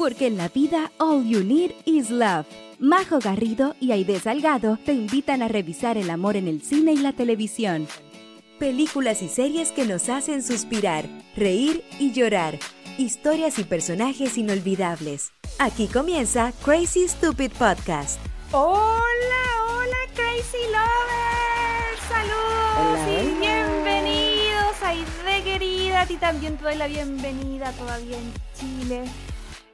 Porque en la vida all you need is love. Majo Garrido y Aide Salgado te invitan a revisar el amor en el cine y la televisión. Películas y series que nos hacen suspirar, reír y llorar. Historias y personajes inolvidables. Aquí comienza Crazy Stupid Podcast. Hola, hola Crazy Lovers. Saludos y bienvenidos. Aide querida, a ti también te doy la bienvenida todavía en Chile.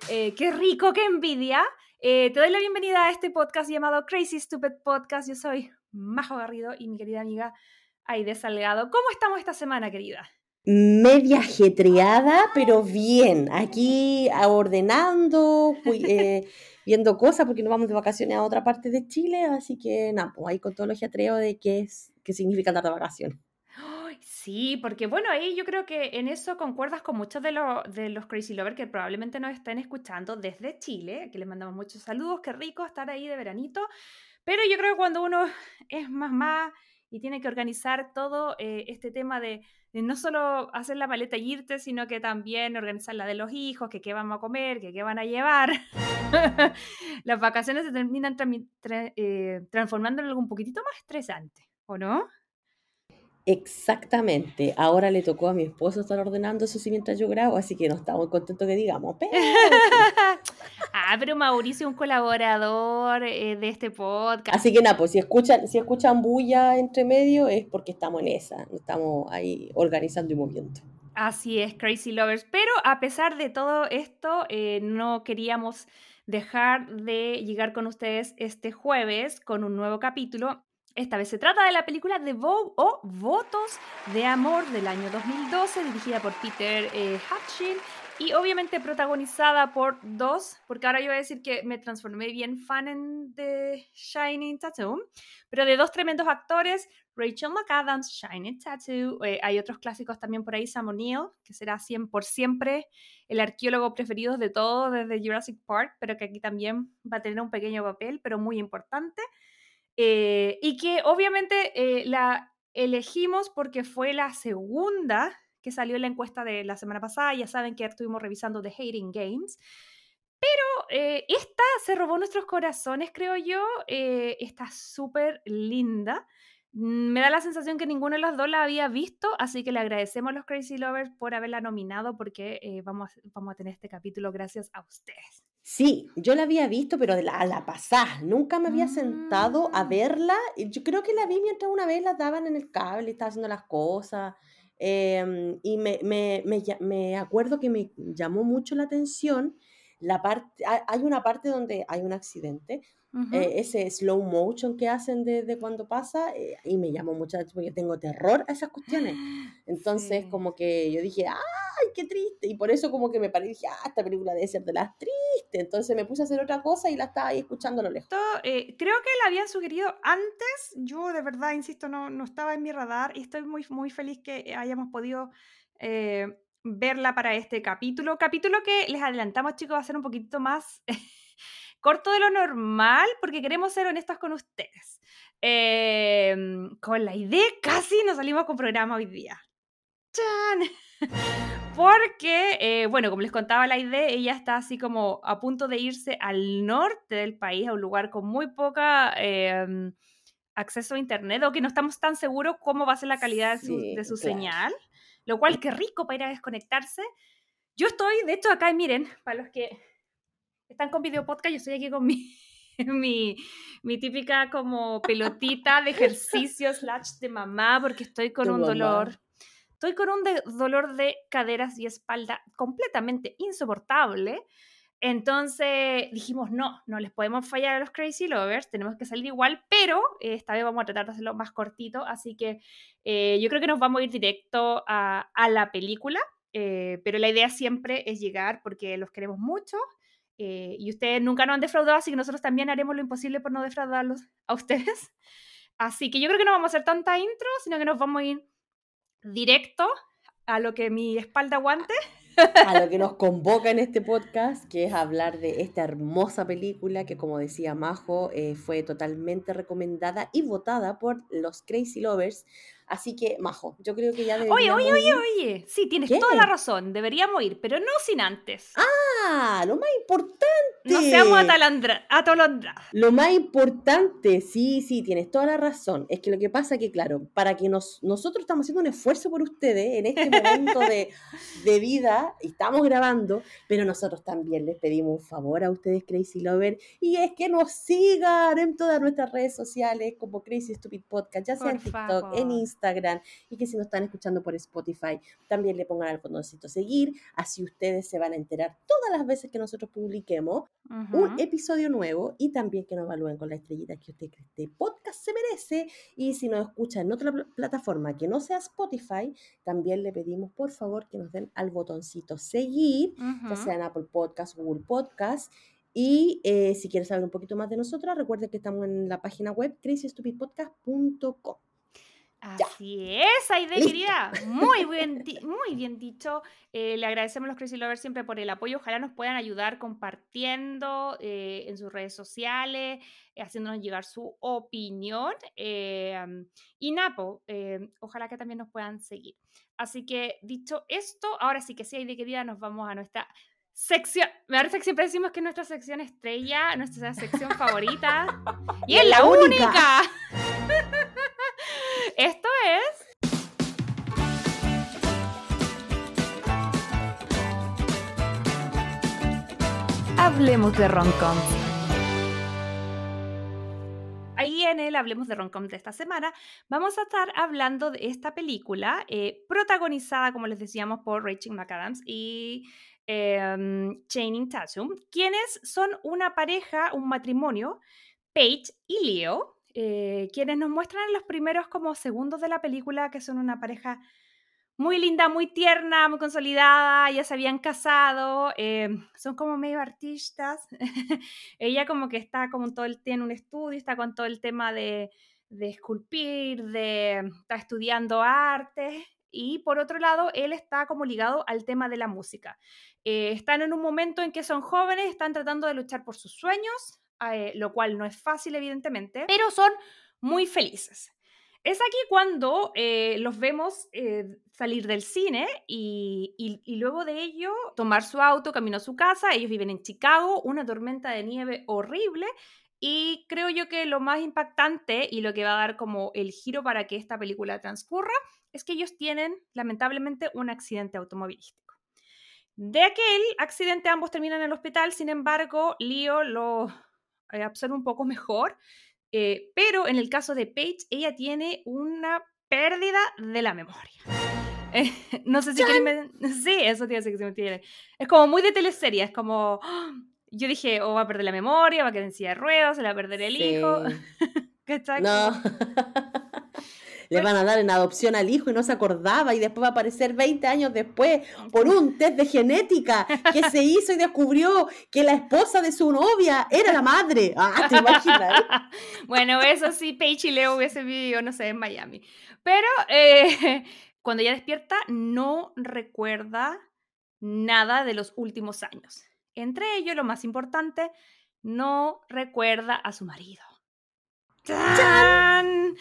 Eh, qué rico, qué envidia. Eh, te doy la bienvenida a este podcast llamado Crazy Stupid Podcast. Yo soy Majo Garrido y mi querida amiga Aide Salgado. ¿Cómo estamos esta semana, querida? Media ajetreada, pero bien. Aquí ordenando, eh, viendo cosas, porque nos vamos de vacaciones a otra parte de Chile. Así que nada, pues ahí con todo el ajetreo de qué, es, qué significa andar de vacaciones. Sí, porque bueno, ahí yo creo que en eso concuerdas con muchos de, los de los Crazy Lovers que probablemente nos estén escuchando desde Chile, que les mandamos muchos saludos, qué rico estar ahí de veranito, pero yo creo que cuando uno es más más y tiene que organizar todo eh, este tema de, no solo hacer la maleta y irte, sino que también organizar la de los hijos, que qué vamos a comer, que qué van a llevar, las vacaciones se terminan eh, transformando en algo un poquitito más estresante, ¿o no? Exactamente. Ahora le tocó a mi esposo estar ordenando eso sí mientras yo grabo, así que no estamos contentos que digamos. Pero... ah, pero Mauricio es un colaborador eh, de este podcast. Así que nada, pues si escuchan, si escuchan bulla entre medio es porque estamos en esa, estamos ahí organizando y moviendo. Así es, Crazy Lovers. Pero a pesar de todo esto, eh, no queríamos dejar de llegar con ustedes este jueves con un nuevo capítulo esta vez se trata de la película The Vogue o Votos de Amor del año 2012, dirigida por Peter eh, Hutchin y obviamente protagonizada por dos, porque ahora yo voy a decir que me transformé bien fan en The Shining Tattoo, pero de dos tremendos actores, Rachel McAdams, Shining Tattoo, eh, hay otros clásicos también por ahí, Sam O'Neill, que será por siempre el arqueólogo preferido de todos desde Jurassic Park, pero que aquí también va a tener un pequeño papel, pero muy importante. Eh, y que obviamente eh, la elegimos porque fue la segunda que salió en la encuesta de la semana pasada. Ya saben que estuvimos revisando The Hating Games. Pero eh, esta se robó nuestros corazones, creo yo. está súper linda. Mm, me da la sensación que ninguno de los dos la había visto, así que le agradecemos a los Crazy Lovers por haberla nominado porque vamos, vamos a tener este capítulo gracias a ustedes. Sí, yo la había visto, pero la, a la pasada. Nunca me había sentado a mm. verla. Yo creo que la vi mientras una vez la daban en el cable, estaba haciendo las cosas. Em, y me, me, me, me, acuerdo que me llamó mucho la atención la parte, hay una parte donde hay un accidente eh, ese slow motion que hacen desde cuando pasa, eh, y me llamó mucho porque tengo terror a esas cuestiones. Entonces, como que yo dije, ¡ay, qué triste! Y por eso, como que me paré y dije, ¡ah, esta película debe ser de las tristes! Entonces me puse a hacer otra cosa y la estaba ahí escuchando a lo lejos. Eh, creo que la habían sugerido antes. Yo, de verdad, insisto, no, no estaba en mi radar y estoy muy, muy feliz que hayamos podido verla para este capítulo. Capítulo que les adelantamos, chicos, va a ser un poquito más corto de lo normal porque queremos ser honestos con ustedes. Em, con la idea casi nos salimos con programa hoy día. ¡Chan! Porque, eh, bueno, como les contaba la idea, ella está así como a punto de irse al norte del país, a un lugar con muy poca em, acceso a internet o que no estamos tan seguros cómo va a ser la calidad de su, señal, lo cual qué rico para ir a desconectarse. Yo estoy, de hecho, acá, miren, para los que están con video podcast, yo estoy aquí con mi, mi, mi típica como pelotita de ejercicio slash de mamá porque estoy con un dolor. Estoy con un dolor de caderas y espalda completamente insoportable. Entonces dijimos, no, no les podemos fallar a los Crazy Lovers, tenemos que salir igual, pero esta vez vamos a tratar de hacerlo más cortito, así que eh, yo creo que nos vamos a ir directo a, a la película, eh, pero la idea siempre es llegar porque los queremos mucho eh, y ustedes nunca nos han defraudado, así que nosotros también haremos lo imposible por no defraudarlos a ustedes. Así que yo creo que no vamos a hacer tanta intro, sino que nos vamos a ir directo a lo que mi espalda aguante a lo que nos convoca en este podcast, que es hablar de esta hermosa película que, como decía Majo, eh, fue totalmente recomendada y votada por los Crazy Lovers Así que, Majo, yo creo que ya deberíamos Oye, oye, oye, oye. Sí, tienes toda la razón. Deberíamos ir, pero no sin antes. Ah, lo más importante. No seamos atolondrados. Lo más importante, sí, sí, tienes toda la razón. Es que lo que pasa es que, claro, para que nos, nosotros estamos haciendo un esfuerzo por ustedes en este momento de, de vida, y estamos grabando, pero nosotros también les pedimos un favor a ustedes, Crazy Lover, y es que nos sigan en todas nuestras redes sociales como Crazy Stupid Podcast, ya sea en TikTok, en Instagram Instagram y que si nos están escuchando por Spotify también le pongan al botoncito seguir, así ustedes se van a enterar todas las veces que nosotros publiquemos un episodio nuevo y también que nos evalúen con la estrellita que usted cree este podcast se merece. Y si nos escucha en otra plataforma que no sea Spotify, también le pedimos por favor que nos den al botoncito seguir, ya sea en Apple Podcast, Google Podcast y eh, si quieres saber un poquito más de nosotros, recuerden que estamos en la página web crazystupidpodcast.com. Así es, Aide, querida. Muy bien, muy bien dicho. Eh, le agradecemos a los Crazy Lovers siempre por el apoyo. Ojalá nos puedan ayudar compartiendo eh, en sus redes sociales, eh, haciéndonos llegar su opinión. y Napo, ojalá que también nos puedan seguir. Así que dicho esto, ahora sí que sí, Aide, querida, nos vamos a nuestra sección. Me parece que siempre decimos que es nuestra sección estrella, nuestra sección favorita. y, es la única. Esto es... Hablemos de Roncom. Ahí en el Hablemos de Roncom de esta semana vamos a estar hablando de esta película eh, protagonizada, como les decíamos, por Rachel McAdams y eh, Channing Tatum, quienes son una pareja, un matrimonio, Paige y Leo, eh, quienes nos muestran en los primeros como segundos de la película que son una pareja muy linda, muy tierna, muy consolidada, ya se habían casado, eh, son como medio artistas. Ella como que está como todo el tiene un estudio, está con todo el tema de, de esculpir, de está estudiando arte y por otro lado él está como ligado al tema de la música. Eh, están en un momento en que son jóvenes, están tratando de luchar por sus sueños, eh, lo cual no es fácil evidentemente, pero son muy felices. Es aquí cuando eh, los vemos eh, salir del cine y, y, luego de ello tomar su auto, camino a su casa. Ellos viven en Chicago, una tormenta de nieve horrible. Y creo yo que lo más impactante y lo que va a dar como el giro para que esta película transcurra es que ellos tienen lamentablemente un accidente automovilístico. De aquel accidente ambos terminan en el hospital, sin embargo, Leo lo absorbe un poco mejor. Eh, pero en el caso de Paige, ella tiene una pérdida de la memoria. no sé si quieren... Sí, eso tiene que se. Es como muy de teleserie, es como... Yo dije, o va a perder la memoria, va a quedar en silla de ruedas, se le va a perder el hijo. No. Le van a dar en adopción al hijo y no se acordaba y después va a aparecer 20 años después por un test de genética que se hizo y descubrió que la esposa de su novia era la madre. Ah, ¿te imaginas? bueno, eso sí, Paige y Leo hubiese vivido, no sé, en Miami. Pero eh, cuando ella despierta no recuerda nada de los últimos años. Entre ellos, lo más importante, no recuerda a su marido. ¡Tan!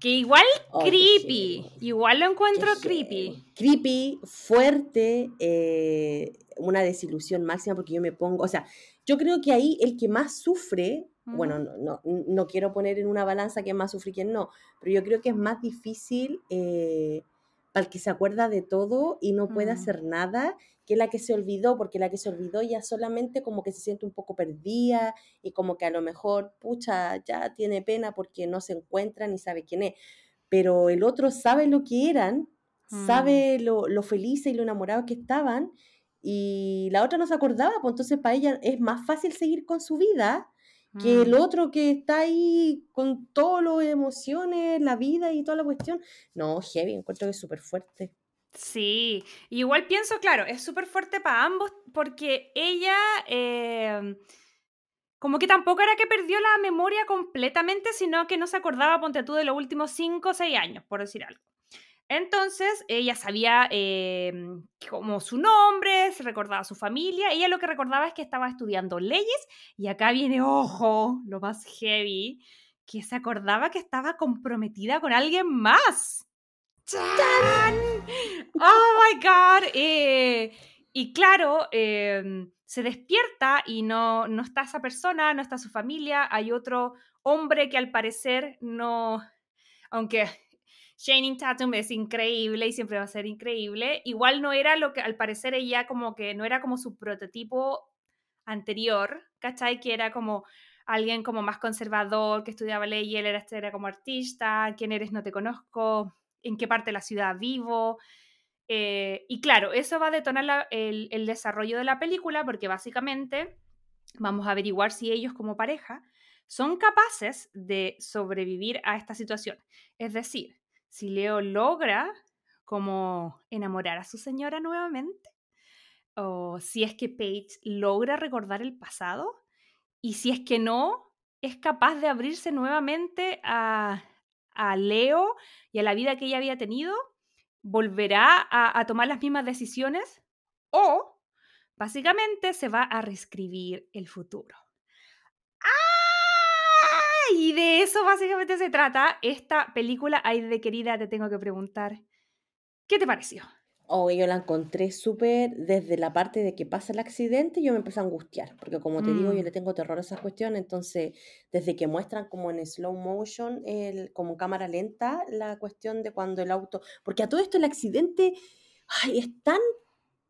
Que igual creepy, igual lo encuentro creepy. Creepy, fuerte, eh, una desilusión máxima porque yo me pongo, o sea, yo creo que ahí el que más sufre, bueno, no, no, quiero poner en una balanza quién más sufre y quién no, pero yo creo que es más difícil eh, para el que se acuerda de todo y no puede hacer nada que la que se olvidó, porque la que se olvidó ya solamente como que se siente un poco perdida y como que a lo mejor, pucha, ya tiene pena porque no se encuentra ni sabe quién es. Pero el otro sabe lo que eran, mm. sabe lo, lo felices y lo enamorados que estaban y la otra no se acordaba, pues entonces para ella es más fácil seguir con su vida que el mm. otro que está ahí con todas las emociones, la vida y toda la cuestión. No, heavy, encuentro que es súper fuerte. Sí, igual pienso, claro, es súper fuerte para ambos porque ella em, como que tampoco era que perdió la memoria completamente, sino que no se acordaba, ponte tú, de los últimos 5 o 6 años, por decir algo. Entonces, ella sabía em, como su nombre, se recordaba su familia, ella lo que recordaba es que estaba estudiando leyes y acá viene, ojo, lo más heavy, que se acordaba que estaba comprometida con alguien más. ¡Chan! ¡Oh, my God! Eh, y claro, em, se despierta y no, no está esa persona, no está su familia, hay otro hombre que al parecer no, aunque Shane Tatum es increíble y siempre va a ser increíble, igual no era lo que al parecer ella como que no era como su prototipo anterior, ¿cachai? Que era como alguien como más conservador, que estudiaba ley y él era, era como artista, quién eres, no te conozco, en qué parte de la ciudad vivo. Eh, y claro, eso va a detonar el, el, desarrollo de la película porque básicamente vamos a averiguar si ellos como pareja son capaces de sobrevivir a esta situación. Es decir, si Leo logra como enamorar a su señora nuevamente, o si es que Paige logra recordar el pasado, y si es que no, es capaz de abrirse nuevamente a, a Leo y a la vida que ella había tenido, volverá a, tomar las mismas decisiones o básicamente se va a reescribir el futuro. ¡Ah! Y de eso básicamente se trata esta película. Ay, de querida, te tengo que preguntar, ¿qué te pareció? Oh, yo la encontré súper desde la parte de que pasa el accidente, yo me empecé a angustiar, porque como te digo, yo mm. le tengo terror a esas cuestiones, entonces desde que muestran como en slow motion, el, como cámara lenta, la cuestión de cuando el auto, porque a todo esto el accidente, ay, es tan,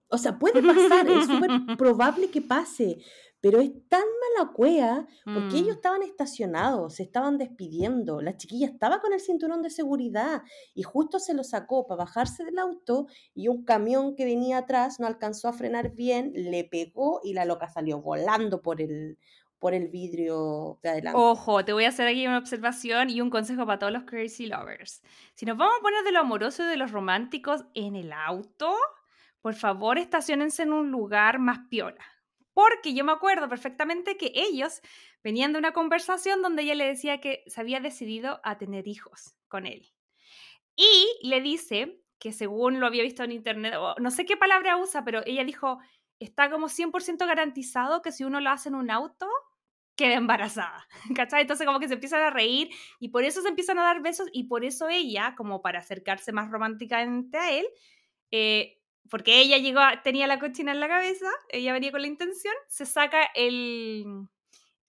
o sea, puede pasar, es súper probable que pase, pero es tan mala cuea porque ellos mm. estaban estacionados, se estaban despidiendo, la chiquilla estaba con el cinturón de seguridad y justo se lo sacó para bajarse del auto y un camión que venía atrás no alcanzó a frenar bien, le pegó y la loca salió volando por el, por el vidrio de adelante. Ojo, te voy a hacer aquí una observación y un consejo para todos los crazy lovers. Si nos vamos a poner de lo amoroso y de los románticos en el auto, por favor estacionense en un lugar más piola porque yo me acuerdo perfectamente que ellos venían de una conversación donde ella le decía que se había decidido a tener hijos con él. Y le dice que según lo había visto en internet, no sé qué palabra usa, pero ella dijo, está como 100% garantizado que si uno lo hace en un auto, queda embarazada, ¿cachai? Entonces como que se empiezan a reír y por eso se empiezan a dar besos y por eso ella, como para acercarse más románticamente a él, eh, porque ella llegó, tenía la cochina en la cabeza, ella venía con la intención, se saca el,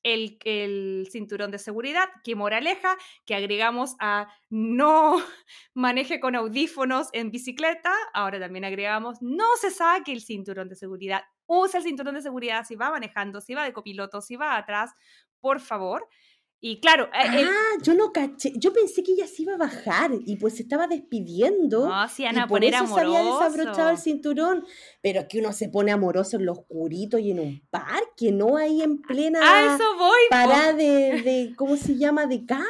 el, el, cinturón de seguridad, que moraleja, que agregamos a no maneje con audífonos en bicicleta, ahora también agregamos no se saque el cinturón de seguridad, usa el cinturón de seguridad si va manejando, si va de copiloto, si va atrás, por favor. Y claro. Eh, ah, yo no caché. Yo pensé que ella se iba a bajar y pues se estaba despidiendo. No, sí, y por eso se había desabrochado el cinturón. Pero es que uno se pone amoroso en lo oscurito y en un parque, no ahí en plena. A eso voy. Para de, de, ¿Cómo se llama? De calle,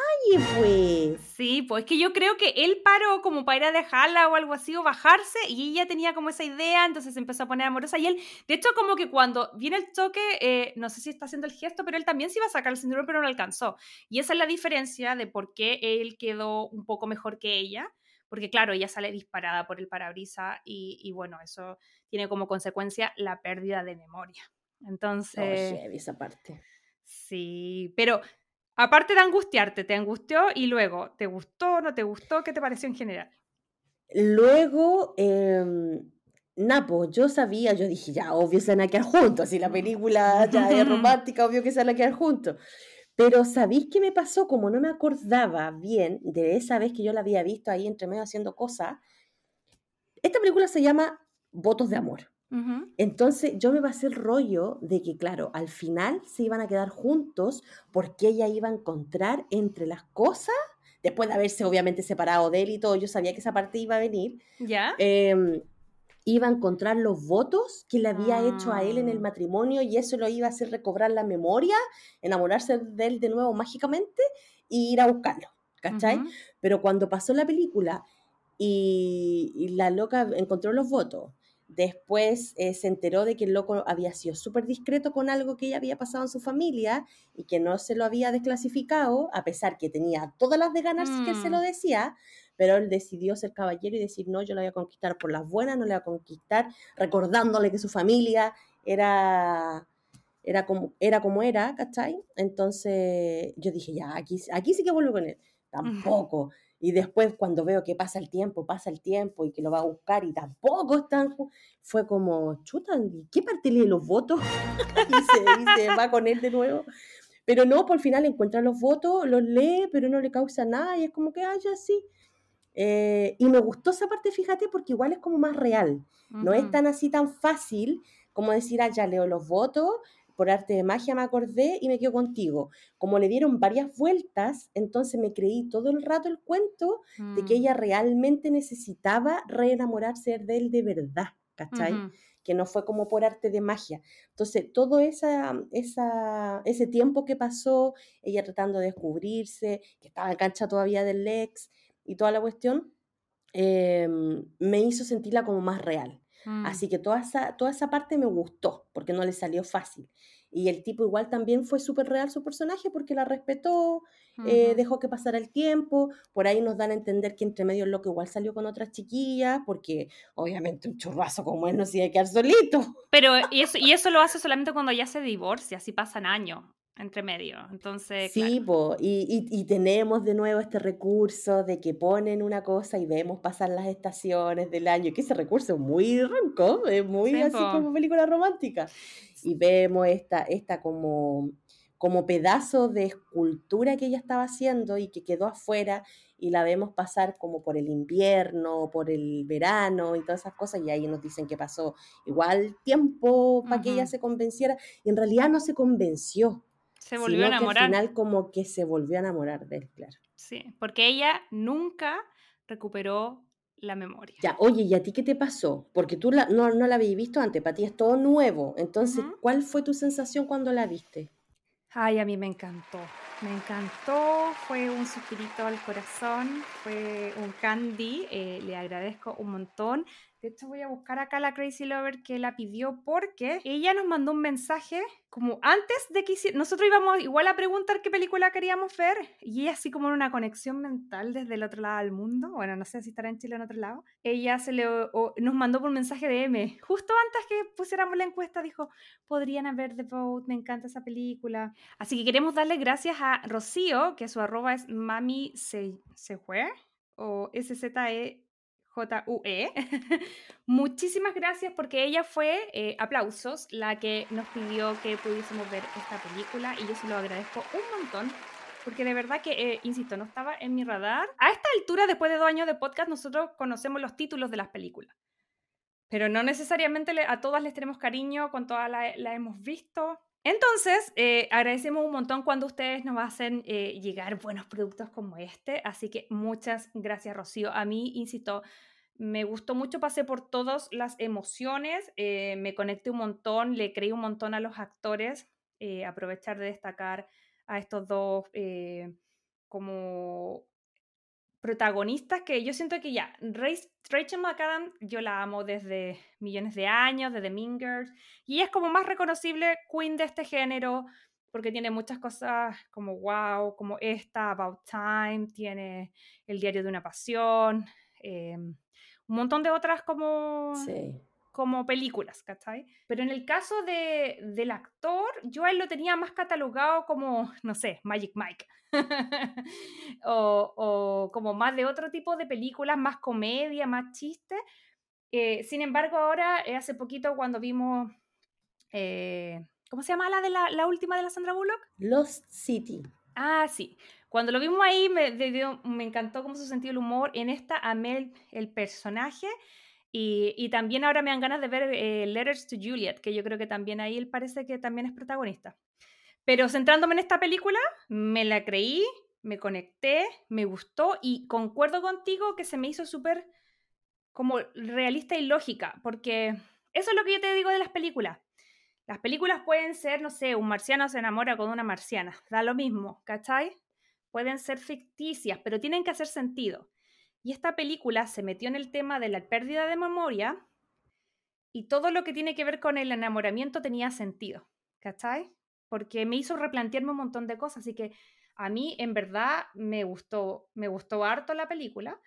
pues. Sí, pues es que yo creo que él paró como para ir a dejarla o algo así o bajarse y ella tenía como esa idea, entonces se empezó a poner amorosa. Y él, de hecho, como que cuando viene el choque, eh, no sé si está haciendo el gesto, pero él también se iba a sacar el cinturón, pero no alcanzó. Y esa es la diferencia de por qué él quedó un poco mejor que ella, porque claro, ella sale disparada por el parabrisa y, bueno, eso tiene como consecuencia la pérdida de memoria. Entonces... Oh, esa parte. Sí, pero aparte de angustiarte, te angustió y luego, ¿te gustó, no te gustó? ¿Qué te pareció en general? Luego, eh, Napo, yo sabía, yo dije, ya, obvio se van a quedar juntos, si la película ya es romántica, obvio que se van a quedar juntos. Pero ¿sabéis qué me pasó? Como no me acordaba bien de esa vez que yo la había visto ahí entre medio haciendo cosas, esta película se llama Votos de Amor. Entonces yo me pasé el rollo de que, claro, al final se iban a quedar juntos porque ella iba a encontrar entre las cosas, después de haberse obviamente separado de él y todo, yo sabía que esa parte iba a venir. ¿Ya? Em, iba a encontrar los votos que le había hecho a él en el ah. matrimonio y eso lo iba a hacer recobrar la memoria, enamorarse de él de nuevo mágicamente e ir a buscarlo, ¿cachai? Pero cuando pasó la película y, la loca encontró los votos. Después eh, se enteró de que el loco había sido súper discreto con algo que ya había pasado en su familia y que no se lo había desclasificado, a pesar que tenía todas las de ganas que él se lo mm. decía, pero él decidió ser caballero y decir, no, yo la voy a conquistar por las buenas, no la voy a conquistar, recordándole que su familia era, era, como, era como era, ¿cachai? Entonces yo dije, ya, aquí, aquí sí que vuelvo con él. Tampoco. Y después cuando veo que pasa el tiempo, pasa el tiempo y que lo va a buscar y tampoco están, fue como, chuta, ¿qué parte lee los votos? y, se, va con él de nuevo. Pero no, por el final encuentra los votos, los lee, pero no le causa nada y es como que, ah, ya sí. Eh, y me gustó esa parte, fíjate, porque igual es como más real. No es tan así, tan fácil como decir, ah, ya leo los votos, por arte de magia me acordé y me quedo contigo. Como le dieron varias vueltas, entonces me creí todo el rato el cuento de que mm. ella realmente necesitaba reenamorarse de él de verdad, ¿cachai? Que no fue como por arte de magia. Entonces, todo esa, esa, ese tiempo que pasó, ella tratando de descubrirse, que estaba en cancha todavía del ex y toda la cuestión, em, me hizo sentirla como más real. Mm. Así que toda esa, toda esa parte me gustó, porque no le salió fácil. Y el tipo igual también fue súper real su personaje porque la respetó, eh, dejó que pasara el tiempo. Por ahí nos dan a entender que entre medio lo que igual salió con otras chiquillas, porque obviamente un churrazo como él no se iba a quedar solito. Pero y eso, y eso lo hace solamente cuando ya se divorcia, así pasan años entre medio. Entonces, sí, y, y, tenemos de nuevo este recurso de que ponen una cosa y vemos pasar las estaciones del año, que ese recurso es muy ronco, es muy así como película romántica. Y vemos esta, esta como, como pedazo de escultura que ella estaba haciendo y que quedó afuera y la vemos pasar como por el invierno, por el verano y todas esas cosas y ahí nos dicen que pasó igual tiempo para que ella se convenciera y en realidad no se convenció se volvió a enamorar. al final como que se volvió a enamorar de él, claro. Sí, porque ella nunca recuperó la memoria. Ya, oye, ¿y a ti qué te pasó? Porque tú la, no, la habías visto antes, para ti es todo nuevo. Entonces, ¿cuál fue tu sensación cuando la viste? Ay, a mí me encantó. Me encantó, fue un suspirito al corazón, fue un candy, eh, le agradezco un montón. De hecho, voy a buscar acá la Crazy Lover que la pidió porque ella nos mandó un mensaje como antes de que nosotros íbamos igual a preguntar qué película queríamos ver y ella así como en una conexión mental desde el otro lado del mundo, bueno, no sé si estará en Chile o en otro lado, ella se le, nos mandó por un mensaje de M, justo antes que pusiéramos la encuesta dijo, podrían haber The Vote, me encanta esa película. Así que queremos darle gracias a Rocío, que su arroba es mami se, se fue, o SZE J-U-E. Muchísimas gracias porque ella fue, eh, aplausos, la que nos pidió que pudiésemos ver esta película y yo se lo agradezco un montón porque de verdad que, eh, insisto, no estaba en mi radar. A esta altura, después de dos años de podcast, nosotros conocemos los títulos de las películas, pero no necesariamente a todas les tenemos cariño, con todas las la hemos visto. Entonces, eh, agradecemos un montón cuando ustedes nos hacen eh, llegar buenos productos como este. Así que muchas gracias, Rocío. A mí, insisto, me gustó mucho, pasé por todas las emociones, eh, me conecté un montón, le creí un montón a los actores. aprovechar de destacar a estos dos como protagonistas que yo siento que ya, Rachel McAdams, yo la amo desde millones de años, desde Mingers, y es como más reconocible queen de este género, porque tiene muchas cosas como wow, como esta, About Time, tiene El diario de una pasión, em, un montón de otras como... como películas, ¿cachai? Pero en el caso de, del actor, yo él lo tenía más catalogado como, no sé, Magic Mike. o, como más de otro tipo de películas, más comedia, más chiste. Eh, sin embargo, ahora, eh, hace poquito cuando vimos, eh, ¿cómo se llama la, de la, última de la Sandra Bullock? Lost City. Ah, sí. Cuando lo vimos ahí me, me encantó cómo se sentía el humor. En esta amé el, personaje. Y, también ahora me dan ganas de ver Letters to Juliet, que yo creo que también ahí él parece que también es protagonista. Pero centrándome en esta película, me la creí, me conecté, me gustó y concuerdo contigo que se me hizo súper como realista y lógica, porque eso es lo que yo te digo de las películas. Las películas pueden ser, no sé, un marciano se enamora con una marciana, da lo mismo, ¿cachai? Pueden ser ficticias, pero tienen que hacer sentido. Y esta película se metió en el tema de la pérdida de memoria y todo lo que tiene que ver con el enamoramiento tenía sentido, ¿cachai? Porque me hizo replantearme un montón de cosas, así que a mí en verdad me gustó, me gustó harto la película.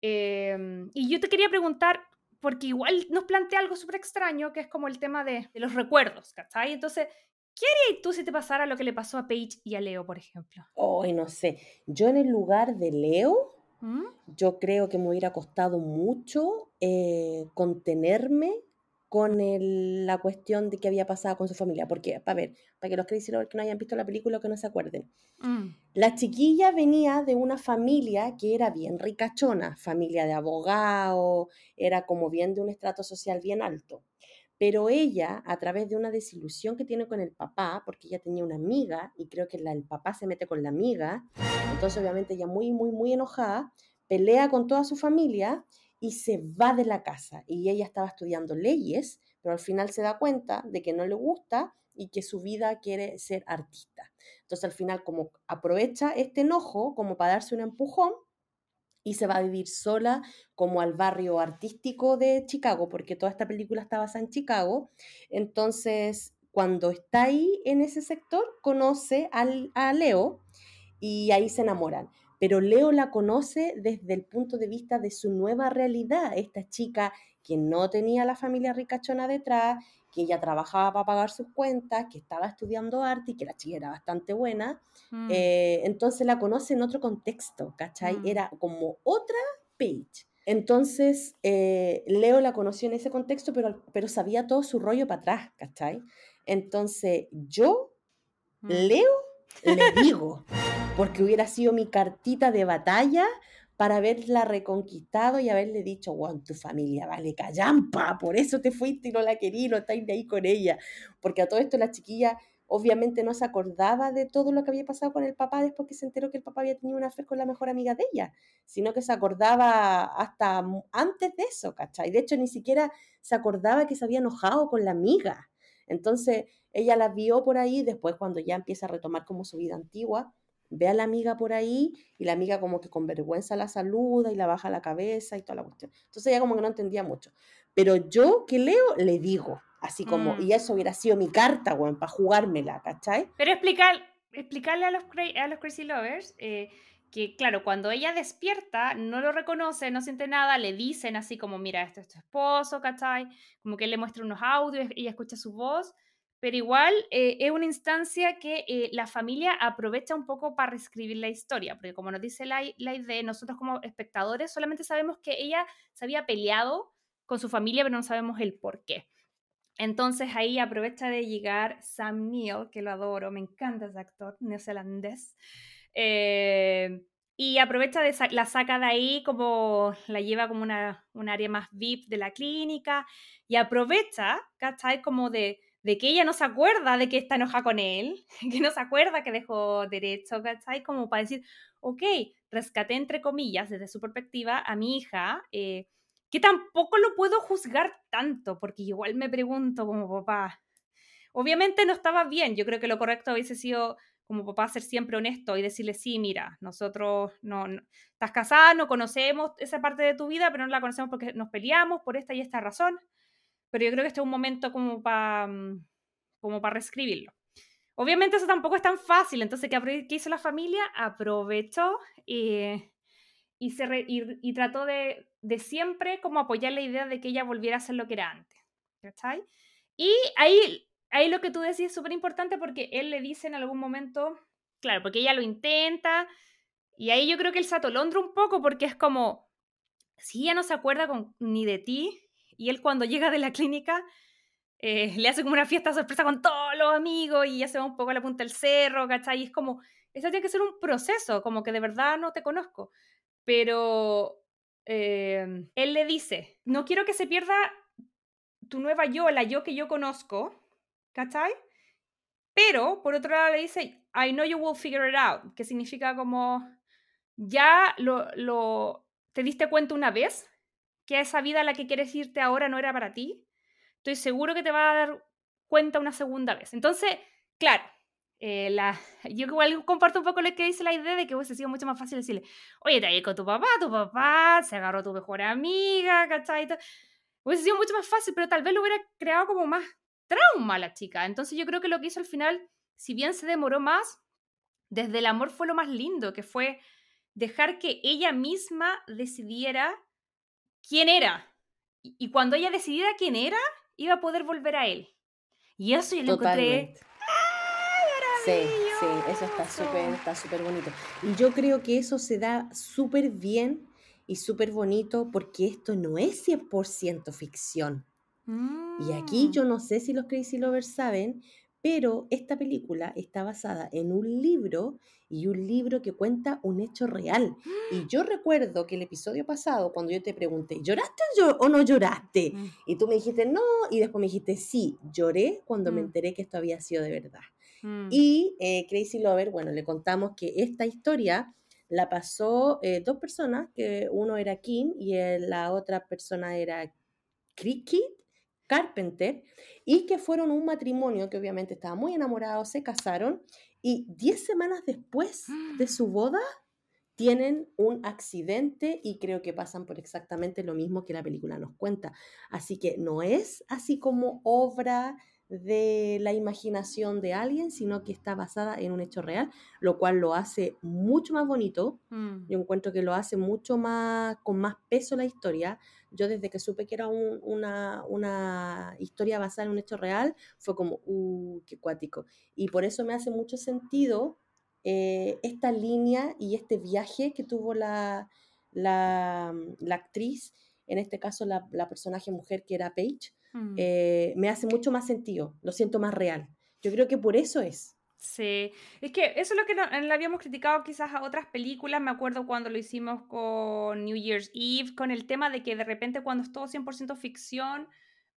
Em, y yo te quería preguntar, porque igual nos plantea algo súper extraño, que es como el tema de, los recuerdos, ¿cachai? Entonces, ¿qué harías tú si te pasara lo que le pasó a Paige y a Leo, por ejemplo? Hoy no sé. Yo en el lugar de Leo, ¿Mm? yo creo que me hubiera costado mucho eh, contenerme con la cuestión de qué había pasado con su familia. Porque, para ver, para que los Crazy Lovers que no hayan visto la película que no se acuerden. Mm. La chiquilla venía de una familia que era bien ricachona, familia de abogado, era como bien de un estrato social bien alto. Pero ella, a través de una desilusión que tiene con el papá, porque ella tenía una amiga y creo que el papá se mete con la amiga, entonces obviamente ella muy, muy, muy enojada, pelea con toda su familia y se va de la casa. Y ella estaba estudiando leyes, pero al final se da cuenta de que no le gusta y que su vida quiere ser artista. Entonces al final como aprovecha este enojo como para darse un empujón y se va a vivir sola como al barrio artístico de Chicago, porque toda esta película está basada en Chicago. Entonces, cuando está ahí en ese sector, conoce al, a Leo y ahí se enamoran pero Leo la conoce desde el punto de vista de su nueva realidad, esta chica que no tenía la familia ricachona detrás, que ella trabajaba para pagar sus cuentas, que estaba estudiando arte y que la chica era bastante buena, mm. eh, entonces la conoce en otro contexto, ¿cachai? Mm. Era como otra page. Entonces, eh, Leo la conoció en ese contexto, pero, pero sabía todo su rollo para atrás, ¿cachai? Entonces, yo, mm. Leo, le digo, porque hubiera sido mi cartita de batalla para haberla reconquistado y haberle dicho, wow, tu familia vale callampa, por eso te fuiste y no la querí, no estáis de ahí con ella. Porque a todo esto la chiquilla obviamente no se acordaba de todo lo que había pasado con el papá después que se enteró que el papá había tenido una fe con la mejor amiga de ella, sino que se acordaba hasta antes de eso, ¿cachai? De hecho, ni siquiera se acordaba que se había enojado con la amiga. Entonces, ella la vio por ahí, después cuando ya empieza a retomar como su vida antigua, ve a la amiga por ahí y la amiga como que con vergüenza la saluda y la baja la cabeza y toda la cuestión. Entonces ella como que no entendía mucho. Pero yo que leo, le digo, así como, y mm. eso hubiera sido mi carta, weón, para jugármela, ¿cachai? Pero explicar, explicarle a los, a los Crazy Lovers eh, que, claro, cuando ella despierta, no lo reconoce, no siente nada, le dicen así como, mira, esto es tu esposo, ¿cachai? Como que él le muestra unos audios, ella escucha su voz pero igual eh, es una instancia que eh, la familia aprovecha un poco para reescribir la historia, porque como nos dice la, la idea, nosotros como espectadores solamente sabemos que ella se había peleado con su familia, pero no sabemos el por qué. Entonces ahí aprovecha de llegar Sam Neill, que lo adoro, me encanta ese actor neozelandés, eh, y aprovecha de la saca de ahí como la lleva como una, un área más VIP de la clínica y aprovecha, ¿cachai? Como de de que ella no se acuerda de que está enojada con él, que no se acuerda que dejó derecho, ¿cachai? Como para decir, ok, rescaté entre comillas desde su perspectiva a mi hija, eh, que tampoco lo puedo juzgar tanto, porque igual me pregunto como papá, obviamente no estaba bien, yo creo que lo correcto hubiese sido como papá ser siempre honesto y decirle, sí, mira, nosotros no, no, estás casada, no conocemos esa parte de tu vida, pero no la conocemos porque nos peleamos por esta y esta razón pero yo creo que este es un momento como para mm, como para reescribirlo. Obviamente eso tampoco es tan fácil, entonces, ¿qué, hizo la familia? Aprovechó y, y, trató de, de, siempre como apoyar la idea de que ella volviera a ser lo que era antes. ¿Cachai? Y ahí, ahí lo que tú decís es súper importante porque él le dice en algún momento, claro, porque ella lo intenta, y ahí yo creo que él se atolondra un poco porque es como, si ella no se acuerda ni de ti, y él cuando llega de la clínica eh, le hace como una fiesta sorpresa con todos los amigos y ya se va un poco a la punta del cerro, ¿cachai? Y es como, eso tiene que ser un proceso, como que de verdad no te conozco. Pero eh, él le dice, no quiero que se pierda tu nueva yo, la yo que yo conozco, ¿cachai? Pero, por otro lado, le dice, I know you will figure it out, que significa como, ya lo, lo, te diste cuenta una vez que esa vida a la que quieres irte ahora no era para ti, estoy seguro que te va a dar cuenta una segunda vez. Entonces, claro, eh, la, yo igual comparto un poco lo que dice la idea de que hubiese sido mucho más fácil decirle, oye, te ahí con tu papá, tu papá se agarró tu mejor amiga, ¿cachai? Hubiese sido mucho más fácil, pero tal vez lo hubiera creado como más trauma a la chica. Entonces yo creo que lo que hizo al final, si bien se demoró más, desde el amor fue lo más lindo, que fue dejar que ella misma decidiera quién era. Y, cuando ella decidiera quién era, iba a poder volver a él. Y eso yo lo encontré Sí, sí, eso está súper está súper bonito. Y yo creo que eso se da súper bien y súper bonito porque esto no es 100% ficción. Y aquí mm. yo no sé si los Crazy Lovers saben, pero esta película está basada en un libro y un libro que cuenta un hecho real. Y yo recuerdo que el episodio pasado, cuando yo te pregunté, ¿lloraste o no lloraste? Mm. Y tú me dijiste, no, y después me dijiste, sí, lloré cuando me mm. enteré que esto había sido de verdad. Mm. Y eh, Crazy Lover, bueno, le contamos que esta historia la pasó eh, dos personas, que uno era Kim y la otra persona era Cricket Carpenter, y que fueron un matrimonio que obviamente estaba muy enamorado, se casaron y diez semanas después de su boda tienen un accidente y creo que pasan por exactamente lo mismo que la película nos cuenta. Así que no es así como obra de la imaginación de alguien, sino que está basada en un hecho real, lo cual lo hace mucho más bonito. Mm. Yo encuentro que lo hace mucho más, con más peso la historia. Yo desde que supe que era una, una, historia basada en un hecho real, fue como, uh, qué cuático. Y por eso me hace mucho sentido eh, esta línea y este viaje que tuvo la, la, la actriz, en este caso la, la personaje mujer que era Paige, Mm. Eh, me hace mucho más sentido, lo siento más real. Yo creo que por eso es. Sí, es que eso es lo que no, le habíamos criticado quizás a otras películas, me acuerdo cuando lo hicimos con New Year's Eve, con el tema de que de repente cuando es todo 100% ficción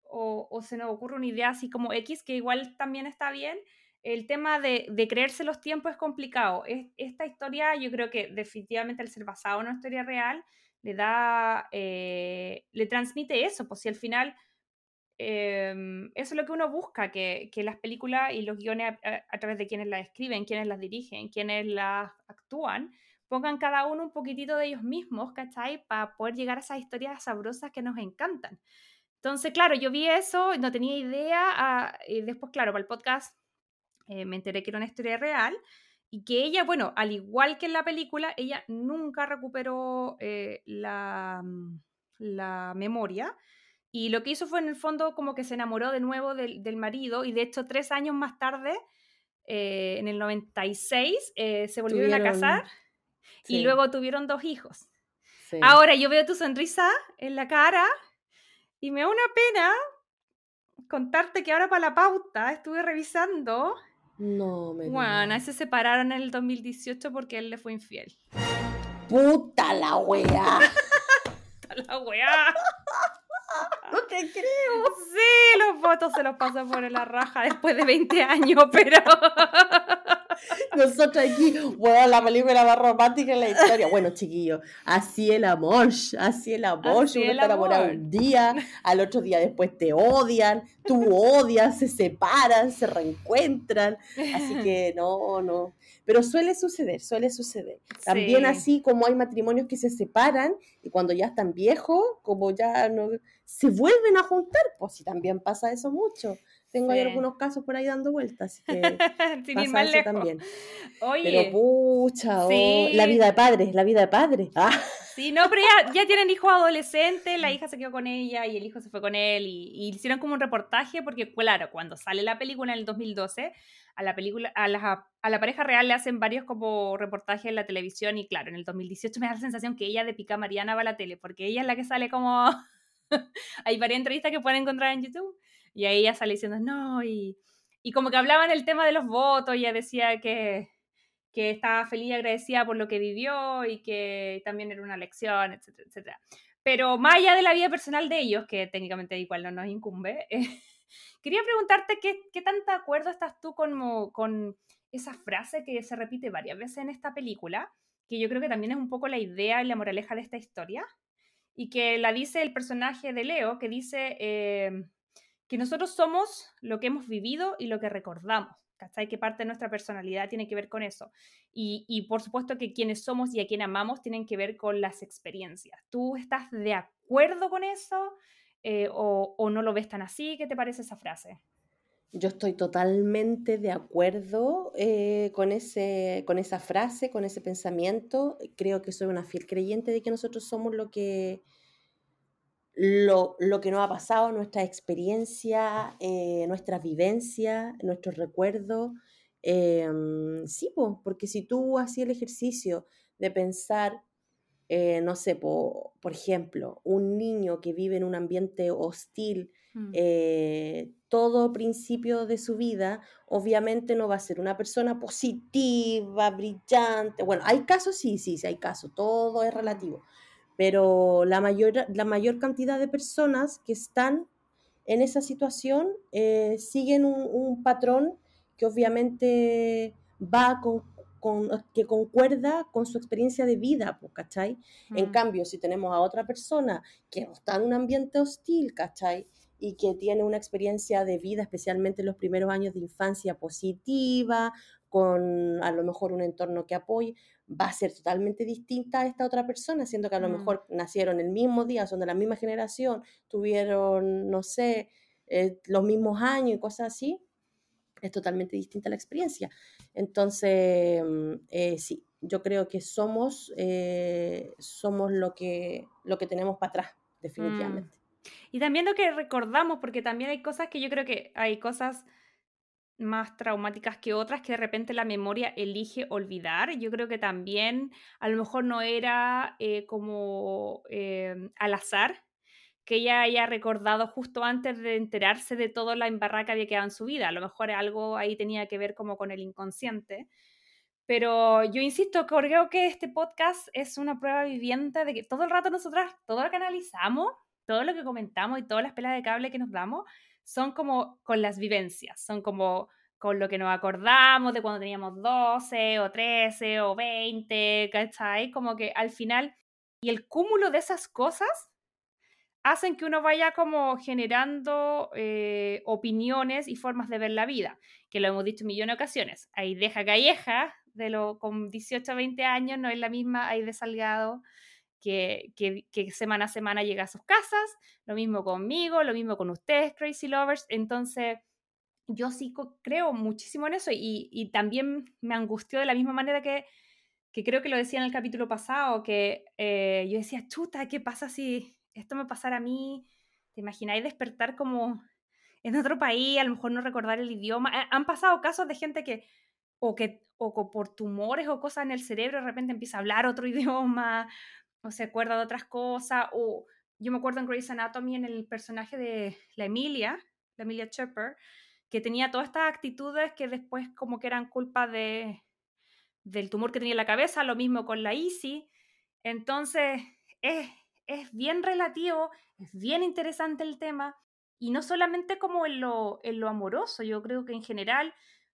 o, se nos ocurre una idea así como X, que igual también está bien, el tema de, de creerse los tiempos es complicado. Es, esta historia yo creo que definitivamente al ser basada en una historia real, le da, eh, le transmite eso, pues si al final Em, eso es lo que uno busca, que, que las películas y los guiones a, través de quienes las escriben, quienes las dirigen, quienes las actúan, pongan cada uno un poquitito de ellos mismos, ¿cachai? Para poder llegar a esas historias sabrosas que nos encantan. Entonces, claro, yo vi eso, no tenía idea, ah, y después, claro, para el podcast eh, me enteré que era una historia real y que ella, bueno, al igual que en la película, ella nunca recuperó eh, la, mm, la memoria y lo que hizo fue en el fondo como que se enamoró de nuevo del, del marido y de hecho tres años más tarde, eh, en el 96, eh, se volvieron a casar y luego tuvieron dos hijos. Ahora yo veo tu sonrisa en la cara y me da una pena contarte que ahora para la pauta estuve revisando. No, me Bueno, se separaron en el 2018 porque él le fue infiel. ¡Puta la wea! ¡Puta la wea! No te creo. Sí, los votos se los pasó por la raja después de 20 años, pero. Nosotros aquí, bueno, la película más romántica en la historia. Bueno, chiquillos, así el amor, así el amor. Así Uno está enamorado un día, al otro día después te odian, tú odias, se separan, se reencuentran. Así que no, no. Pero suele suceder, suele suceder. También así como hay matrimonios que se separan y cuando ya están viejos, como ya no, se vuelven a juntar, pues sí, también pasa eso mucho. Tengo ahí algunos casos por ahí dando vueltas, que pasa eso también. Oye, pero pucha, oh, la vida de padre, la vida de padre. Ah. Sí, no, pero ya, ya, tienen hijos adolescentes, la hija se quedó con ella y el hijo se fue con él y, y hicieron como un reportaje porque, claro, cuando sale la película en el 2012, a la película, a la, a la pareja real le hacen varios como reportajes en la televisión y claro, en el 2018 me da la sensación que ella de pica Mariana va a la tele porque ella es la que sale como... Hay varias entrevistas que pueden encontrar en YouTube y ahí ella sale diciendo no y, y como que hablaban el tema de los votos, ella decía que, que estaba feliz y agradecida por lo que vivió y que también era una lección, etcétera, etcétera. Pero más allá de la vida personal de ellos, que técnicamente igual no nos incumbe, Quería preguntarte qué, qué tan de acuerdo estás tú con, con esa frase que se repite varias veces en esta película, que yo creo que también es un poco la idea y la moraleja de esta historia, y que la dice el personaje de Leo, que dice eh, que nosotros somos lo que hemos vivido y lo que recordamos. ¿cachai? Que parte de nuestra personalidad tiene que ver con eso. Y, y, por supuesto que quienes somos y a quien amamos tienen que ver con las experiencias. ¿Tú estás de acuerdo con eso eh, o, o no lo ves tan así? ¿Qué te parece esa frase? Yo estoy totalmente de acuerdo eh, con, ese, con esa frase, con ese pensamiento. Creo que soy una fiel creyente de que nosotros somos lo que, lo, lo que nos ha pasado, nuestra experiencia, eh, nuestra vivencia, nuestros recuerdos. Em, sí, porque si tú hacías el ejercicio de pensar, eh, no sé, por ejemplo, un niño que vive en un ambiente hostil, mm. eh, todo principio de su vida, obviamente no va a ser una persona positiva, brillante. Bueno, hay casos, sí, sí, sí, hay casos, todo es relativo pero la mayor, la mayor cantidad de personas que están en esa situación eh, siguen un, patrón que obviamente va con, que concuerda con su experiencia de vida, ¿cachai? En mm. cambio, si tenemos a otra persona que está en un ambiente hostil, ¿cachai? Y que tiene una experiencia de vida, especialmente en los primeros años de infancia positiva, con a lo mejor un entorno que apoye, va a ser totalmente distinta a esta otra persona, siendo que a lo mm. mejor nacieron el mismo día, son de la misma generación, tuvieron, no sé, eh, los mismos años y cosas así, es totalmente distinta la experiencia. Entonces, mm, eh, sí, yo creo que somos, eh, somos lo, que, lo que tenemos para atrás, mm. definitivamente. Y también lo que recordamos, porque también hay cosas que yo creo que hay cosas más traumáticas que otras que de repente la memoria elige olvidar. Yo creo que también a lo mejor no era eh, como eh, al azar que ella haya recordado justo antes de enterarse de toda la embarrada que había quedado en su vida. A lo mejor algo ahí tenía que ver como con el inconsciente. Pero yo insisto, creo que este podcast es una prueba viviente de que todo el rato nosotras, todo lo que analizamos, todo lo que comentamos y todas las pelas de cable que nos damos, son como con las vivencias, son como con lo que nos acordamos de cuando teníamos 12 o 13 o 20, ¿cachai? Como que al final, y el cúmulo de esas cosas hacen que uno vaya como generando eh, opiniones y formas de ver la vida, que lo hemos dicho millones de ocasiones. Hay deja calleja, de lo con 18 a 20 años, no es la misma hay de Salgado que, semana a semana llega a sus casas, lo mismo conmigo, lo mismo con ustedes, Crazy Lovers. Entonces, yo sí creo muchísimo en eso y, también me angustió de la misma manera que, que, creo que lo decía en el capítulo pasado, que eh, yo decía, chuta, ¿qué pasa si esto me pasara a mí? ¿Te imagináis despertar como en otro país, a lo mejor no recordar el idioma? Han pasado casos de gente que o que o por tumores o cosas en el cerebro de repente empieza a hablar otro idioma o se acuerda de otras cosas, o yo me acuerdo en Grey's Anatomy en el personaje de la Emilia, la Emilia Chopper, que tenía todas estas actitudes que después como que eran culpa de, del tumor que tenía en la cabeza, lo mismo con la Easy. Entonces, es, es bien relativo, es bien interesante el tema, y no solamente como en lo, en lo amoroso, yo creo que en general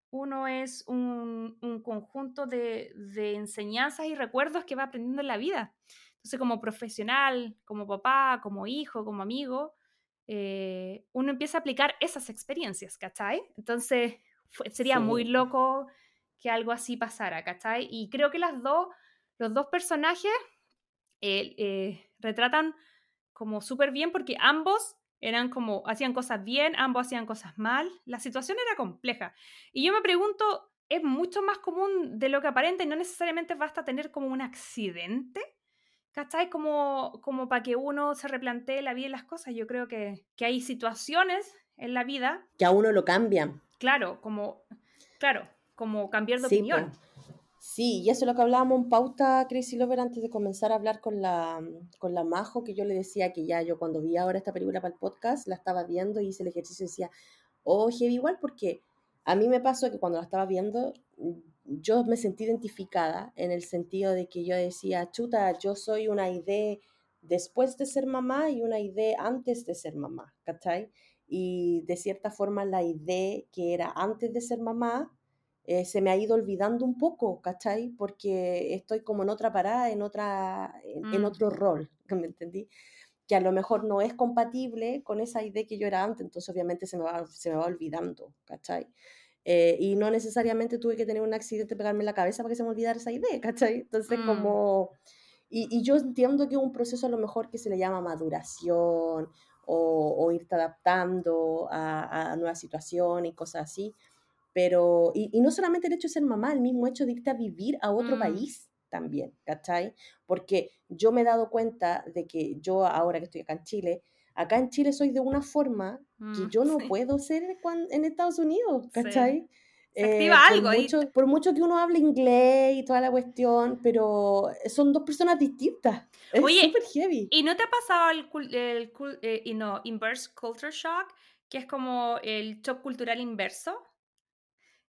uno es un, un conjunto de, de, enseñanzas y recuerdos que va aprendiendo en la vida. Entonces, como profesional, como papá, como hijo, como amigo, eh, uno empieza a aplicar esas experiencias, ¿cachai? Entonces, sería muy loco que algo así pasara, ¿cachai? Y creo que las dos, los dos personajes eh, eh, retratan como súper bien porque ambos eran como, hacían cosas bien, ambos hacían cosas mal, la situación era compleja. Y yo me pregunto, ¿es mucho más común de lo que aparenta y no necesariamente basta tener como un accidente? ¿Cachai? Como, como para que uno se replantee la vida y las cosas. Yo creo que, que hay situaciones en la vida. Que a uno lo cambian. Claro, como, claro, como cambiar de opinión. Sí, y eso es lo que hablábamos en pauta, Crazy Lover, antes de comenzar a hablar con la, con la Majo, que yo le decía que ya yo cuando vi ahora esta película para el podcast, la estaba viendo y hice el ejercicio y decía, oh, heavy igual, porque a mí me pasó que cuando la estaba viendo, yo me sentí identificada en el sentido de que yo decía, chuta, yo soy una idea después de ser mamá y una idea antes de ser mamá, ¿cachai? Y de cierta forma la idea que era antes de ser mamá eh, se me ha ido olvidando un poco, ¿cachai? Porque estoy como en otra parada, en, otra, en, mm. otro rol, ¿me entendí? Que a lo mejor no es compatible con esa idea que yo era antes, entonces obviamente se me va, se me va olvidando, ¿cachai? Eh, y no necesariamente tuve que tener un accidente, pegarme en la cabeza para que se me olvidara esa idea, ¿cachai? Entonces, Mm. como... Y, y yo entiendo que es un proceso a lo mejor que se le llama maduración o, o irte adaptando a, a nuevas situaciones y cosas así, pero... Y, y no solamente el hecho de ser mamá, el mismo hecho de irte a vivir a otro Mm. país también, ¿cachai? Porque yo me he dado cuenta de que yo ahora que estoy acá en Chile, acá en Chile soy de una forma que Mm, yo no sí. puedo ser en Estados Unidos, Sí. ¿cachai? Se Eh, activa por, algo ahí. mucho, por mucho que uno hable inglés y toda la cuestión, pero son dos personas distintas. Es Oye, súper heavy. ¿Y no te ha pasado el, el cul- eh, no, inverse culture shock? Que es como el shock cultural inverso.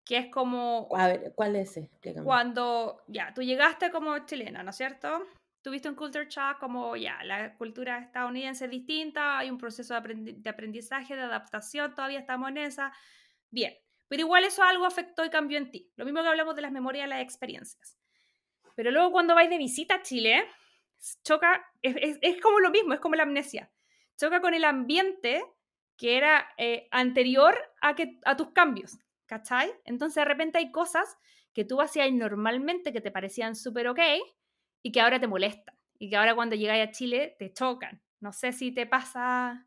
Que es como A ver, ¿cuál es ese? Explícame. cuando, ya, tú llegaste como chilena, ¿no es cierto? Tuviste un culture shock como, ya, la cultura estadounidense es distinta, hay un proceso de, aprendi- de aprendizaje, de adaptación, todavía estamos en esa. Bien, pero igual eso algo afectó y cambió en ti. Lo mismo que hablamos de las memorias y las experiencias. Pero luego cuando vais de visita a Chile, choca, es como lo mismo, es como la amnesia. Choca con el ambiente que era eh, anterior a, que, a tus cambios, ¿cachai? Entonces de repente hay cosas que tú hacías normalmente que te parecían súper ok y que ahora te molestan. Y que ahora cuando llegáis a Chile te chocan. No sé si te pasa...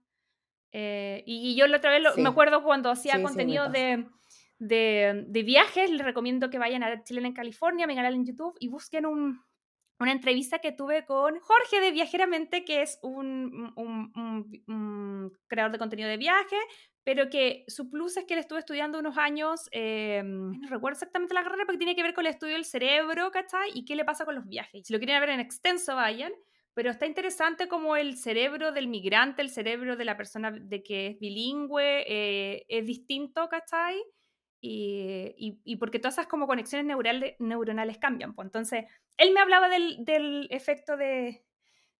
eh, y, y yo la otra vez lo- Sí. me acuerdo cuando hacía Sí, contenido de, de, de viajes, les recomiendo que vayan a Chile en California, mi canal en YouTube, y busquen un, una entrevista que tuve con Jorge de Viajeramente, que es un, un- creador de contenido de viaje, pero que su plus es que él estuvo estudiando unos años, eh, no recuerdo exactamente la carrera, porque tiene que ver con el estudio del cerebro, ¿cachai? Y qué le pasa con los viajes. Si lo quieren ver en extenso, vayan. Pero está interesante como el cerebro del migrante, el cerebro de la persona de que es bilingüe, eh, es distinto, ¿cachai? Y, y, porque todas esas como conexiones neuronales cambian. Pues. Entonces, él me hablaba del, del efecto de,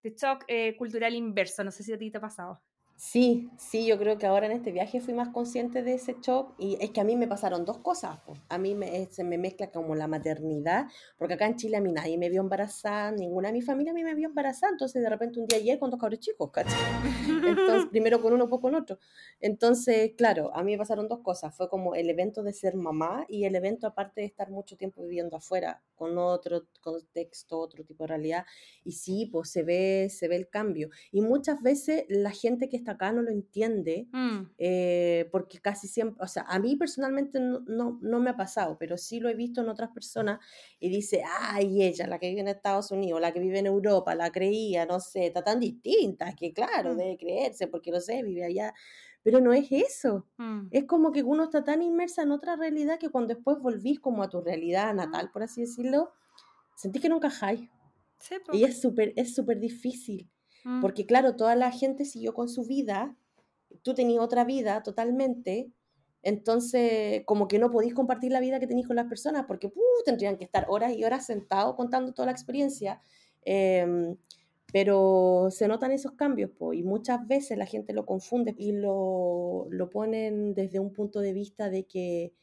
de shock eh, cultural inverso. No sé si a ti te ha pasado. Sí, sí, yo creo que ahora en este viaje fui más consciente de ese shock y es que a mí me pasaron dos cosas. po. A mí me, eh, se me mezcla como la maternidad, porque acá en Chile a mí nadie me vio embarazada, ninguna de mi familia a mí me vio embarazada, entonces de repente un día llegué con dos cabros chicos, ¿cachai? Entonces, primero con uno, después con otro. Entonces, claro, a mí me pasaron dos cosas. Fue como el evento de ser mamá y el evento aparte de estar mucho tiempo viviendo afuera, con otro contexto, otro tipo de realidad. Y sí, pues se ve, se ve el cambio. Y muchas veces la gente que está acá no lo entiende. Mm, eh, porque casi siempre, o sea, a mí personalmente no, no, no me ha pasado, pero sí lo he visto en otras personas y dice, ay, ella, la que vive en Estados Unidos, la que vive en Europa, la creía, no sé, está tan distinta, que claro, Mm. debe creerse, porque no sé, vive allá, pero no es eso. mm. Es como que uno está tan inmersa en otra realidad que cuando después volvís como a tu realidad natal, por así decirlo, sentís que no encajáis. Sí. Y es súper, es súper difícil. Mm. Porque claro, toda la gente siguió con su vida, tú tenías otra vida totalmente, entonces como que no podís compartir la vida que tenéis con las personas, porque ¡puf! tendrían que estar horas y horas sentados contando toda la experiencia, em, pero se notan esos cambios, po, y muchas veces la gente lo confunde y lo, lo ponen desde un punto de vista de que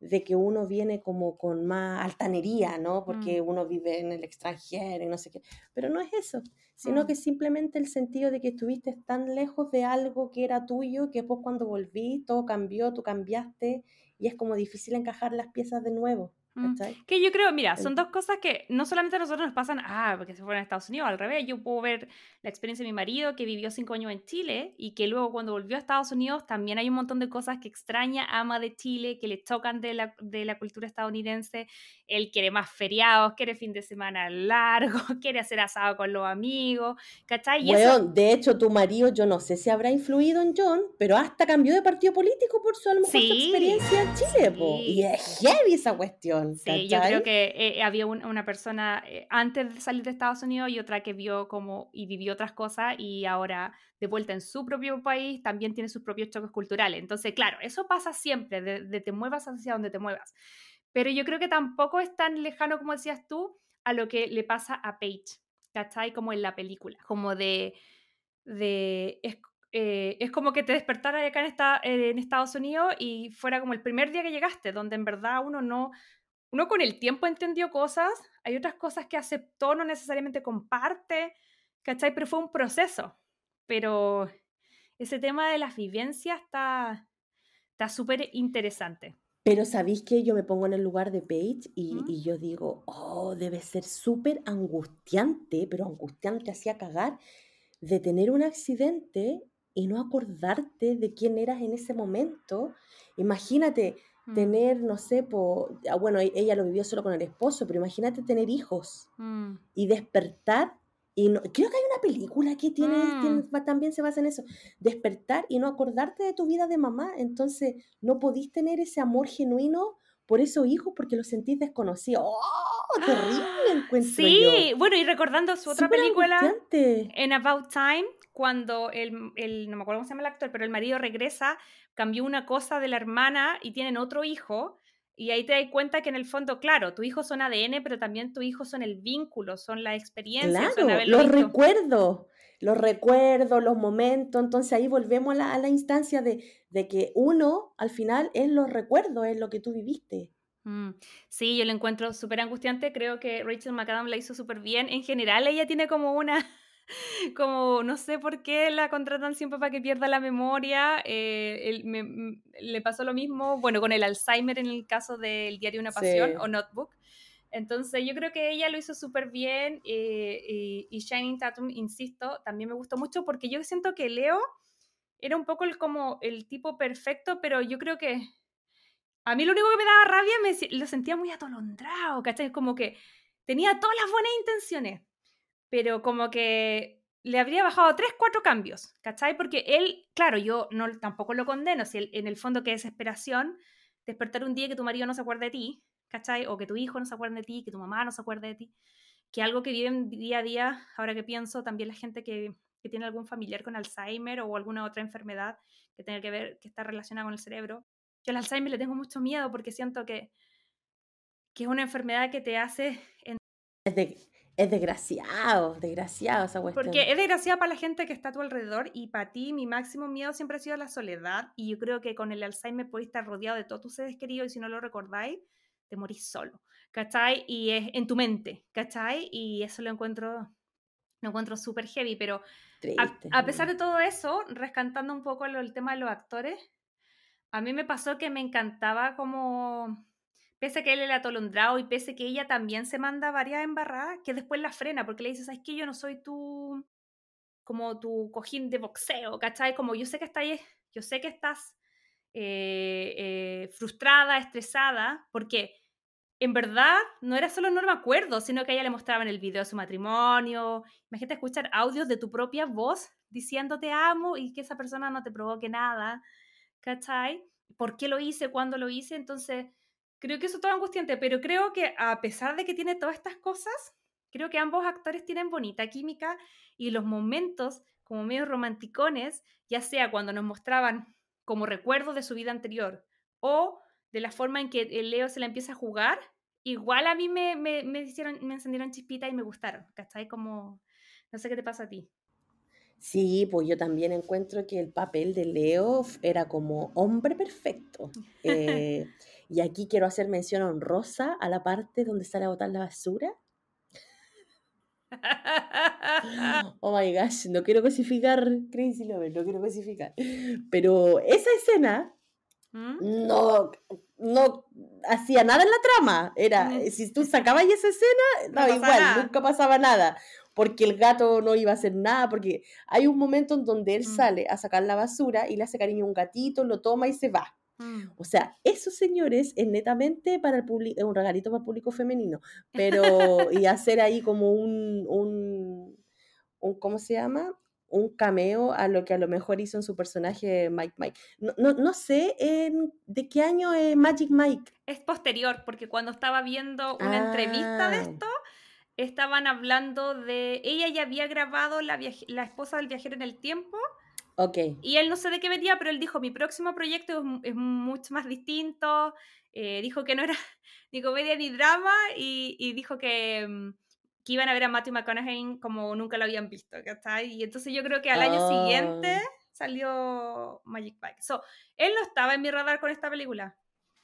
de que uno viene como con más altanería, ¿no? Porque Mm. uno vive en el extranjero y no sé qué. Pero no es eso, sino Mm. que simplemente el sentido de que estuviste tan lejos de algo que era tuyo que después cuando volví todo cambió, tú cambiaste y es como difícil encajar las piezas de nuevo. Mm. ¿cachai? Que yo creo, mira, son dos cosas que no solamente a nosotros nos pasan, ah, porque se fueron a Estados Unidos, al revés, yo puedo ver la experiencia de mi marido que vivió cinco años en Chile y que luego cuando volvió a Estados Unidos también hay un montón de cosas que extraña, ama de Chile, que le chocan de la, de la cultura estadounidense. Él quiere más feriados, quiere fin de semana largo, quiere hacer asado con los amigos, ¿cachai? Y eso, Weón, de hecho, tu marido, yo no sé si habrá influido en John, pero hasta cambió de partido político por su, a lo mejor, su Sí, experiencia en Chile, po. sí, Y es heavy esa cuestión, Sí, yo creo que eh, había un- una persona eh, antes de salir de Estados Unidos y otra que vio como y vivió otras cosas y ahora de vuelta en su propio país también tiene sus propios choques culturales. Entonces, claro, eso pasa siempre, de, de te muevas hacia donde te muevas. Pero yo creo que tampoco es tan lejano como decías tú a lo que le pasa a Paige, ¿cachai? Como en la película, como de, de es, eh, es como que te despertara acá en, esta, en Estados Unidos y fuera como el primer día que llegaste, donde en verdad uno no, uno con el tiempo entendió cosas, hay otras cosas que aceptó, no necesariamente comparte, ¿cachai? Pero fue un proceso. Pero ese tema de las vivencias está está súper interesante. Pero sabéis que yo me pongo en el lugar de Paige y, ¿Mm? y yo digo, oh, debe ser súper angustiante, pero angustiante hacía cagar, de tener un accidente y no acordarte de quién eras en ese momento. Imagínate Mm, tener, no sé, po, bueno, e- ella lo vivió solo con el esposo, pero imagínate tener hijos mm, y despertar. Y no, creo que hay una película que tiene, tiene- mm. va- también se basa en eso, despertar y no acordarte de tu vida de mamá. Entonces no podís tener ese amor genuino por esos hijos porque los sentís desconocidos. ¡Oh! Terrible encuentro yo. Sí, bueno, y recordando su otra película, en About Time, cuando el, el- no me acuerdo cómo se llama el actor, pero el marido regresa, cambió una cosa de la hermana y tienen otro hijo. Y ahí te das cuenta que en el fondo, claro, tu hijo son ADN, pero también tu hijo son el vínculo, son la experiencia, Claro, los recuerdos, los recuerdos, los momentos. Entonces ahí volvemos a la, a la instancia de, de que uno al final es los recuerdos, es lo que tú viviste. Mm, Sí, yo lo encuentro súper angustiante. Creo que Rachel McAdam la hizo súper bien. En general, ella tiene como una, como no sé por qué la contratan siempre para que pierda la memoria. eh, me- le pasó lo mismo, bueno, con el Alzheimer en el caso del diario Una Pasión Sí. o Notebook. Entonces, yo creo que ella lo hizo súper bien. eh, y, y Shining Tatum, insisto, también me gustó mucho porque yo siento que Leo era un poco el, como el tipo perfecto, pero yo creo que a mí lo único que me daba rabia, me, lo sentía muy atolondrado, ¿cachai? Como que tenía todas las buenas intenciones, pero como que le habría bajado tres, cuatro cambios, ¿cachai? Porque él, claro, yo no, tampoco lo condeno, si él- en el fondo que desesperación, despertar un día que tu marido no se acuerde de ti, ¿cachai? O que tu hijo no se acuerde de ti, que tu mamá no se acuerde de ti, que algo que viven día a día, ahora que pienso, también la gente que, que tiene algún familiar con Alzheimer o alguna otra enfermedad que tenga que ver, que está relacionada con el cerebro. Yo al Alzheimer le tengo mucho miedo porque siento que, que es una enfermedad que te hace... es desgraciado, desgraciado esa cuestión. porque es desgraciada para la gente que está a tu alrededor y para ti mi máximo miedo siempre ha sido la soledad y yo creo que con el Alzheimer podéis estar rodeado de todos tus seres queridos y si no lo recordáis, te morís solo, ¿cachai? Y es en tu mente, ¿cachai? Y eso lo encuentro, lo encuentro súper heavy, pero a, Triste, a pesar de todo eso, rescatando un poco lo- el tema de los actores, a mí me pasó que me encantaba como, pese a que él era atolondrado y pese a que ella también se manda varias embarradas, que después la frena porque le dice, ¿sabes qué? Yo no soy tu, como tu cojín de boxeo, ¿cachai? Como yo sé que estás, yo sé que estás eh, eh, frustrada, estresada, porque en verdad no era solo no me acuerdo, sino que ella le mostraban el video de su matrimonio. Imagínate escuchar audios de tu propia voz diciendo te amo y que esa persona no te provoque nada, ¿cachai? ¿Por qué lo hice? ¿Cuándo lo hice? Entonces, creo que eso es todo angustiante, pero creo que a pesar de que tiene todas estas cosas, creo que ambos actores tienen bonita química y los momentos como medio romanticones, ya sea cuando nos mostraban como recuerdos de su vida anterior o de la forma en que Leo se la empieza a jugar, igual a mí me, me, me hicieron, me encendieron chispitas y me gustaron, ¿cachai? Como, no sé qué te pasa a ti. Sí, pues yo también encuentro que el papel de Leo era como hombre perfecto. Eh, y aquí quiero hacer mención honrosa a la parte donde sale a botar la basura. Oh my gosh, no quiero cosificar Crazy Lover, no quiero cosificar. Pero esa escena ¿Mm? no, no hacía nada en la trama. Era, Mm. si tú sacabas esa escena, No igual, nada. nunca pasaba nada. Porque el gato no iba a hacer nada, porque hay un momento en donde él Mm. sale a sacar la basura y le hace cariño a un gatito, lo toma y se va. Mm. O sea, esos señores es netamente para el público, un regalito para el público femenino, pero y hacer ahí como un, un, un, ¿cómo se llama? Un cameo a lo que a lo mejor hizo en su personaje Mike Mike. No, no, no sé en- de qué año es Magic Mike. Es posterior, porque cuando estaba viendo una entrevista de Ah. esto, estaban hablando de. Ella ya había grabado la, la esposa del viajero en el tiempo, Ok. y él no sé de qué venía, pero él dijo: Mi próximo proyecto es, es mucho más distinto. eh, dijo que no era ni comedia ni drama, y, y dijo que, mm, que iban a ver a Matthew McConaughey como nunca lo habían visto, ¿cachai? Y entonces yo creo que al año siguiente Ah. salió Magic Mike. So, él no estaba en mi radar con esta película.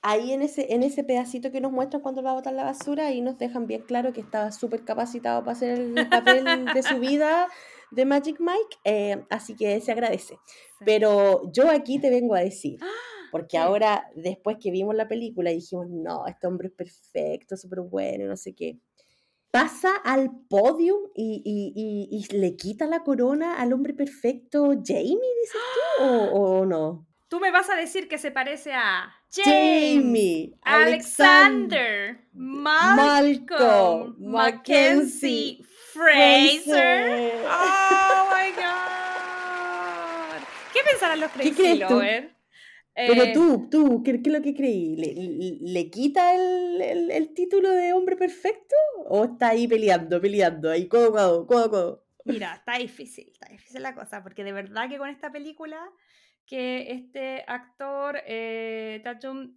Ahí en ese, en ese pedacito que nos muestran cuando va a botar la basura, ahí nos dejan bien claro que estaba súper capacitado para hacer el papel de su vida de Magic Mike, eh, así que se agradece. Sí. Pero yo aquí te vengo a decir, Porque ahora, después que vimos la película, dijimos, no, este hombre es perfecto, súper bueno, no sé qué. Pasa al podio y, y, y, le quita la corona al hombre perfecto Jamie, dices tú, o, o no? Tú me vas a decir que se parece a Jamie, Alexander, Malcolm, Mackenzie, Fraser. Oh my god. ¿Qué pensarán los Crazy Lovers? Pero eh, tú, tú, ¿qué, es lo que creí? ¿Le, quita el, el, título de hombre perfecto? ¿O está ahí peleando, peleando, ahí codo, codo, codo, codo? Mira, está difícil, está difícil la cosa, porque de verdad que con esta película que este actor, eh,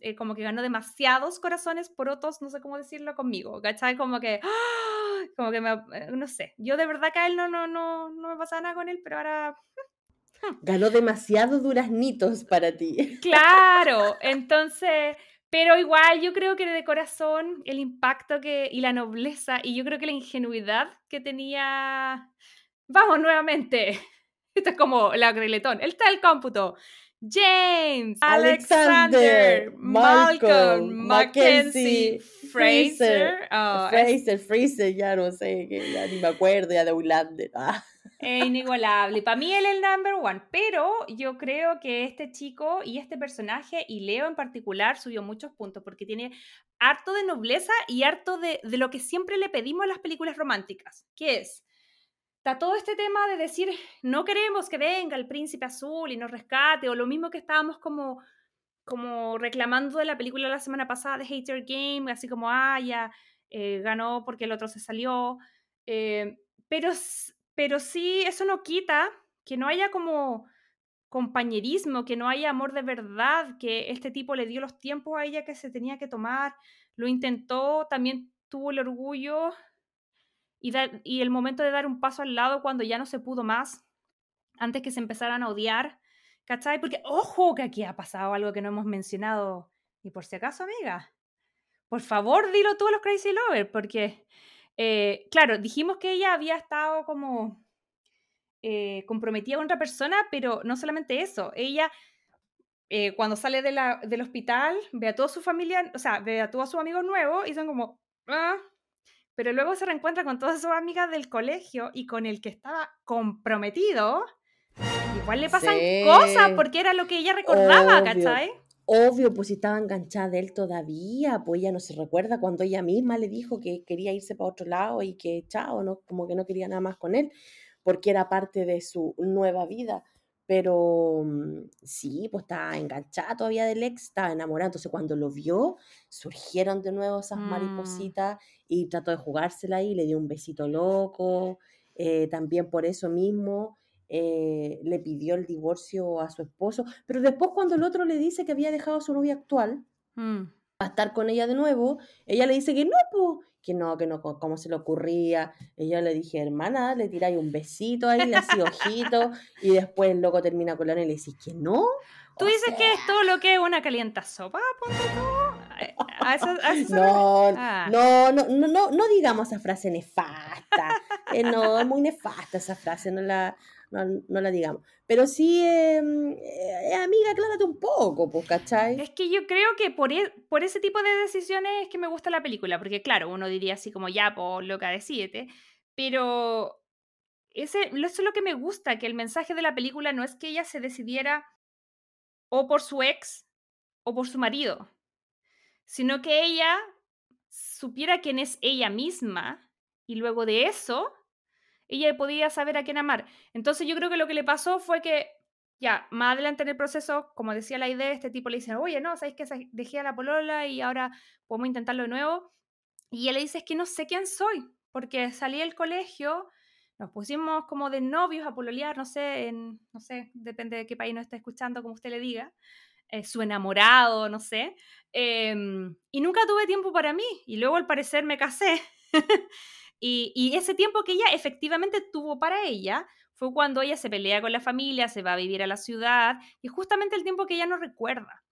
eh, como que ganó demasiados corazones por otros, no sé cómo decirlo conmigo, ¿cachai? Como que, ¡ah! Como que me, eh, no sé, yo de verdad que a él no, no, no, no me pasa nada con él, pero ahora... Ganó demasiados duraznitos para ti. Claro, entonces, pero igual yo creo que de corazón el impacto que, y la nobleza y yo creo que la ingenuidad que tenía... Vamos nuevamente, esto es como la greletón. Él está el cómputo. James, Alexander, Malcolm, Mackenzie, Fraser. Oh, Fraser, Fraser, ya no sé, ya ni me acuerdo ya de Ulander. Ah. Es inigualable. Para mí él es el number one, pero yo creo que este chico y este personaje, y Leo en particular, subió muchos puntos porque tiene harto de nobleza y harto de, de lo que siempre le pedimos a las películas románticas, que es está todo este tema de decir, no queremos que venga el príncipe azul y nos rescate, o lo mismo que estábamos como, como reclamando de la película la semana pasada de Hater Game, así como, ah, ya eh, ganó porque el otro se salió. Eh, pero, pero sí, eso no quita que no haya como compañerismo, que no haya amor de verdad, que este tipo le dio los tiempos a ella que se tenía que tomar, lo intentó, también tuvo el orgullo y, el momento de dar un paso al lado cuando ya no se pudo más, antes que se empezaran a odiar, ¿cachai? Porque, ojo, que aquí ha pasado algo que no hemos mencionado. Y por si acaso, amiga, por favor, dilo tú a los Crazy Lovers, porque, eh, claro, dijimos que ella había estado como eh, comprometida con otra persona, pero no solamente eso, ella... Eh, cuando sale de la, del hospital, ve a toda su familia, o sea, ve a todos sus amigos nuevos y son como, ah, pero luego se reencuentra con todas sus amigas del colegio y con el que estaba comprometido. Igual le pasan cosas porque era lo que ella recordaba, ¿cachai? Obvio, pues si estaba enganchada de él todavía, pues ella no se recuerda cuando ella misma le dijo que quería irse para otro lado y que chao, no, como que no quería nada más con él, porque era parte de su nueva vida. Pero mm, sí, pues estaba enganchada todavía del ex, estaba enamorada. Entonces cuando lo vio, surgieron de nuevo esas mm. maripositas y trató de jugársela y le dio un besito loco. Eh, también por eso mismo eh, le pidió el divorcio a su esposo. Pero después cuando el otro le dice que había dejado a su novia actual, mm. A estar con ella de nuevo, ella le dice que no, pues que no, que no, cómo se le ocurría. Yo le dije, hermana, le tiráis un besito ahí, le hacía ojito, y después el loco termina con la y le decís que no. ¿Tú dices que es todo lo que es una calienta sopa? no, no, no, no, no, digamos esa frase nefasta. Eh, no, es muy nefasta esa frase, no la, no, la digamos. Pero sí, em, eh, amiga, aclárate un poco, pues, ¿cachai? Es que yo creo que por, e, por ese tipo de decisiones es que me gusta la película, porque claro, uno diría así como, ya, pues, loca, decídete, pero ese, eso es lo que me gusta, que el mensaje de la película no es que ella se decidiera o por su ex o por su marido, sino que ella supiera quién es ella misma y luego de eso ella podía saber a quién amar. Entonces yo creo que lo que le pasó fue que, ya, más adelante en el proceso, como decía la idea, este tipo le dice, oye, no, ¿sabes que dejé a la polola y ahora podemos intentarlo de nuevo? Y ella le dice, es que no sé quién soy, porque salí del colegio, nos pusimos como de novios a pololear, no sé, no sé, depende de qué país nos está escuchando, como usted le diga, eh, su enamorado, no sé, em, y nunca tuve tiempo para mí, y luego al parecer me casé. Y, ese tiempo que ella efectivamente tuvo para ella fue cuando ella se pelea con la familia, se va a vivir a la ciudad, y justamente el tiempo que ella no recuerda.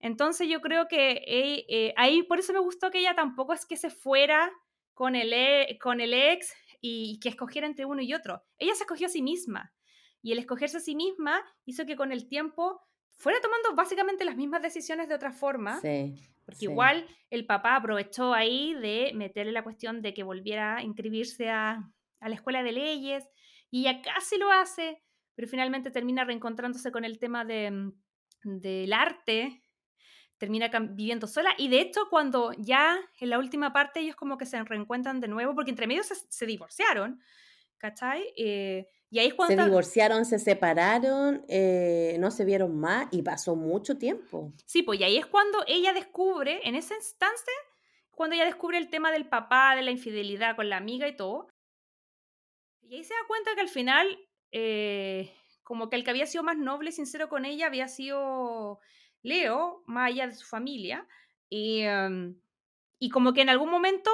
Entonces yo creo que eh, eh, ahí por eso me gustó que ella tampoco es que se fuera con el, e, con el ex y, que escogiera entre uno y otro. Ella se escogió a sí misma. Y el escogerse a sí misma hizo que con el tiempo fuera tomando básicamente las mismas decisiones de otra forma. Sí. Porque sí. igual el papá aprovechó ahí de meterle la cuestión de que volviera a inscribirse a, a la escuela de leyes y ella casi lo hace, pero finalmente termina reencontrándose con el tema de, mm, del arte, termina viviendo sola y de hecho cuando ya en la última parte ellos como que se reencuentran de nuevo, porque entre medio se, se divorciaron, ¿cachai? Eh, y ahí es cuando... Se está- divorciaron, se separaron, eh, no se vieron más y pasó mucho tiempo. Sí, pues y ahí es cuando ella descubre, en esa instancia, cuando ella descubre el tema del papá, de la infidelidad con la amiga y todo. Y ahí se da cuenta que al final, eh, como que el que había sido más noble y sincero con ella había sido Leo, más allá de su familia. Y, em, y como que en algún momento,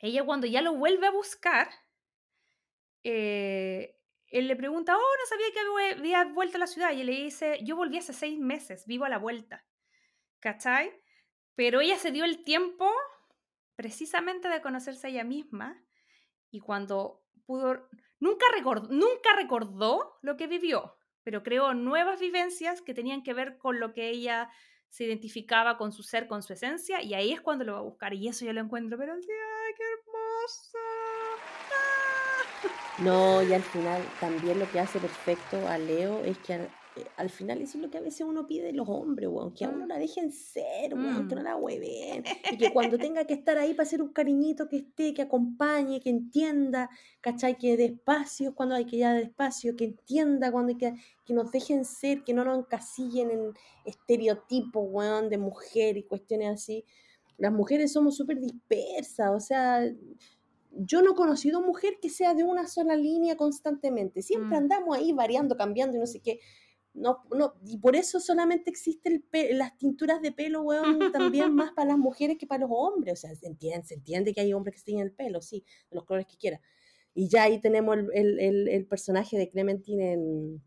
ella cuando ya lo vuelve a buscar, eh, él le pregunta, oh, no sabía que había- vuelto a la ciudad. Y él le dice, yo volví hace seis meses, vivo a la vuelta. ¿Cachai? Pero ella se dio el tiempo precisamente de conocerse a ella misma y cuando pudo, nunca recordó, nunca recordó lo que vivió, pero creó nuevas vivencias que tenían que ver con lo que ella se identificaba con su ser, con su esencia, y ahí es cuando lo va a buscar, y eso yo lo encuentro, pero ¡ay, qué hermoso! No, y al final también lo que hace perfecto a Leo es que al, eh, al final eso es lo que a veces uno pide de los hombres, weón, que a uno Mm. la dejen ser, weón, que no Mm. la hueven, y que cuando tenga que estar ahí para hacer un cariñito que esté, que acompañe, que entienda, ¿cachai? Que dé espacio cuando hay que dar espacio, que entienda cuando hay que, que nos dejen ser, que no nos encasillen en estereotipos, weón, de mujer y cuestiones así. Las mujeres somos súper dispersas, o sea, yo no he conocido mujer que sea de una sola línea constantemente. Siempre Mm. andamos ahí variando, cambiando y no sé qué. No, no, y por eso solamente existen las tinturas de pelo, weón, también más para las mujeres que para los hombres. O sea, se entiende, se entiende que hay hombres que se tiñen el pelo, sí, de los colores que quieran. Y ya ahí tenemos el, el- el- el personaje de Clementine en...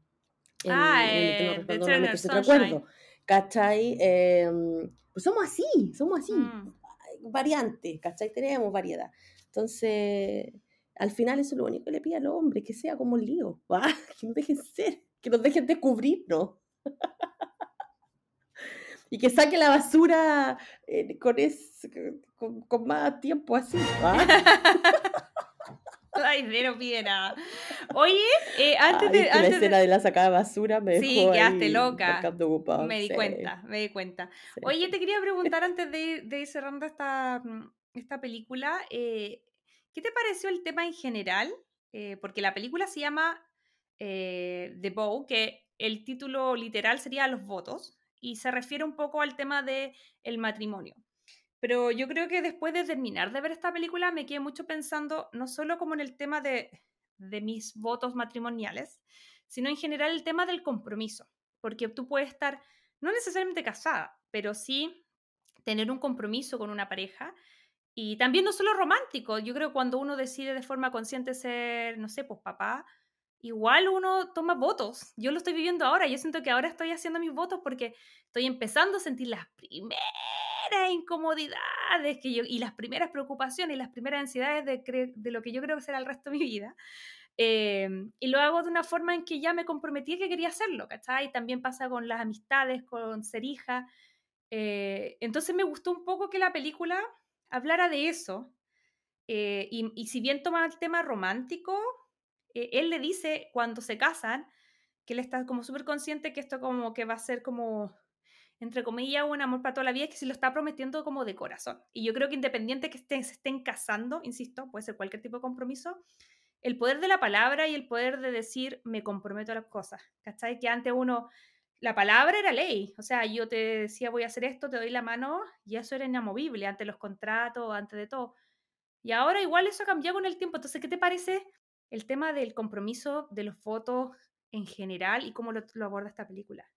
en- Ah, en que no eh, recuerdo se. ¿Cachai? Em, pues somos así, somos así Mm. variantes, ¿cachai? Tenemos variedad. Entonces, al final eso es lo único que le pide al hombre, que sea como lío, ¿va? que nos dejen ser, que nos dejen descubrirnos. y que saque la basura eh, con, es, con, con más tiempo así, ¿va? Ay, de no pide nada. Oye, eh, antes Ay, de... la antes de- escena de la sacada de basura me Sí, dejó quedaste ahí loca. ocupado, Me di sí, cuenta, me di cuenta. sí. Oye, te quería preguntar antes de ir, de ir cerrando esta, mm, esta película, eh, ¿qué te pareció el tema en general? Eh, porque la película se llama eh, The Bow, que el título literal sería Los votos, y se refiere un poco al tema del el matrimonio. Pero yo creo que después de terminar de ver esta película me quedé mucho pensando, no solo como en el tema de, de mis votos matrimoniales, sino en general el tema del compromiso. Porque tú puedes estar, no necesariamente casada, pero sí tener un compromiso con una pareja. Y también no solo romántico, yo creo que cuando uno decide de forma consciente ser, no sé, pues papá, igual uno toma votos. Yo lo estoy viviendo ahora, yo siento que ahora estoy haciendo mis votos porque estoy empezando a sentir las primeras incomodidades que yo, y las primeras preocupaciones y las primeras ansiedades de, de lo que yo creo que será el resto de mi vida. Eh, y lo hago de una forma en que ya me comprometí que quería hacerlo, ¿cachai? También pasa con las amistades, con ser hija. Eh, entonces me gustó un poco que la película hablara de eso. eh, y, si bien toma el tema romántico, eh, él le dice cuando se casan que él está como súper consciente que esto como que va a ser como, entre comillas, un amor para toda la vida, que se lo está prometiendo como de corazón. Y yo creo que independiente que estén, se estén casando, insisto, puede ser cualquier tipo de compromiso, el poder de la palabra y el poder de decir me comprometo a las cosas, ¿cachai? Que antes uno, la palabra era ley, o sea, yo te decía voy a hacer esto, te doy la mano, y eso era inamovible, ante los contratos, antes de todo. Y ahora igual eso ha cambiado con el tiempo, entonces, ¿qué te parece el tema del compromiso de los votos en general y cómo lo, lo aborda esta película?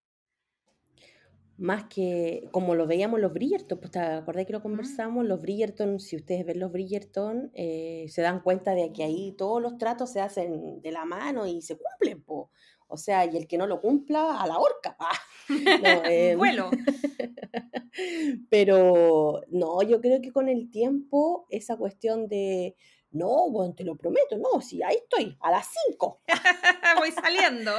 Más que como lo veíamos los Bridgerton, pues te acordás que lo conversamos, los Bridgerton, si ustedes ven los Bridgerton, eh, se dan cuenta de que ahí todos los tratos se hacen de la mano y se cumplen, po. O sea, y el que no lo cumpla, a la horca. pa. No, eh, Vuelo. Pero no, yo creo que con el tiempo esa cuestión de, No, bueno, te lo prometo, no, sí, ahí estoy, a las 5. Voy saliendo.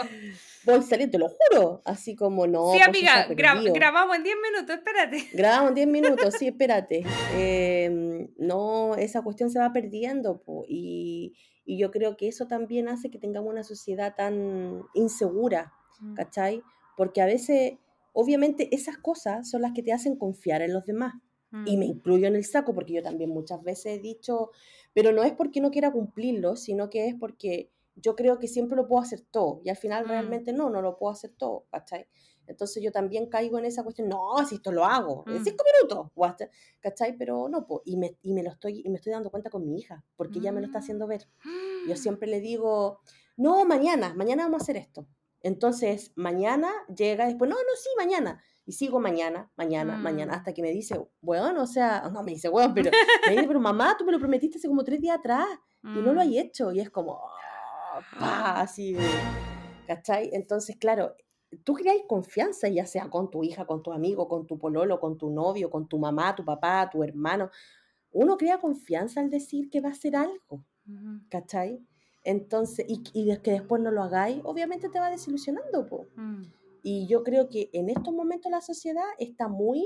Voy saliendo, te lo juro. Así como no. Sí, amiga, grabamos en 10 minutos, espérate. Grabamos en 10 minutos, sí, espérate. Em, no, esa cuestión se va perdiendo. y, y, yo creo que eso también hace que tengamos una sociedad tan insegura, mm. ¿cachai? Porque a veces, obviamente, esas cosas son las que te hacen confiar en los demás. Y me mm. incluyo en el saco porque yo también muchas veces he dicho, pero no es porque no quiera cumplirlo, sino que es porque yo creo que siempre lo puedo hacer todo y al final mm. realmente no, no lo puedo hacer todo, ¿cachai? Entonces yo también caigo en esa cuestión, no, si esto lo hago, en mm. cinco minutos, ¿cachai? Pero no, y, me, y me lo estoy, y me estoy dando cuenta con mi hija, porque ella me lo está haciendo ver. Yo siempre le digo, no, mañana, mañana vamos a hacer esto. Entonces, mañana llega después, no, no, sí, mañana. Y sigo mañana, mañana, mañana, mm. hasta que me dice, bueno, o sea, no me dice, bueno, pero me dice, pero mamá, tú me lo prometiste hace como tres días atrás y no lo hay hecho. Y es como, ah, así, ¿cachai? Entonces, claro, tú creas confianza, ya sea con tu hija, con tu amigo, con tu pololo, con tu novio, con tu mamá, tu papá, tu hermano. Uno crea confianza al decir que va a hacer algo, ¿cachai? Entonces, y, y que después no lo hagáis, obviamente te va desilusionando, po. Mm. Y yo creo que en estos momentos la sociedad está muy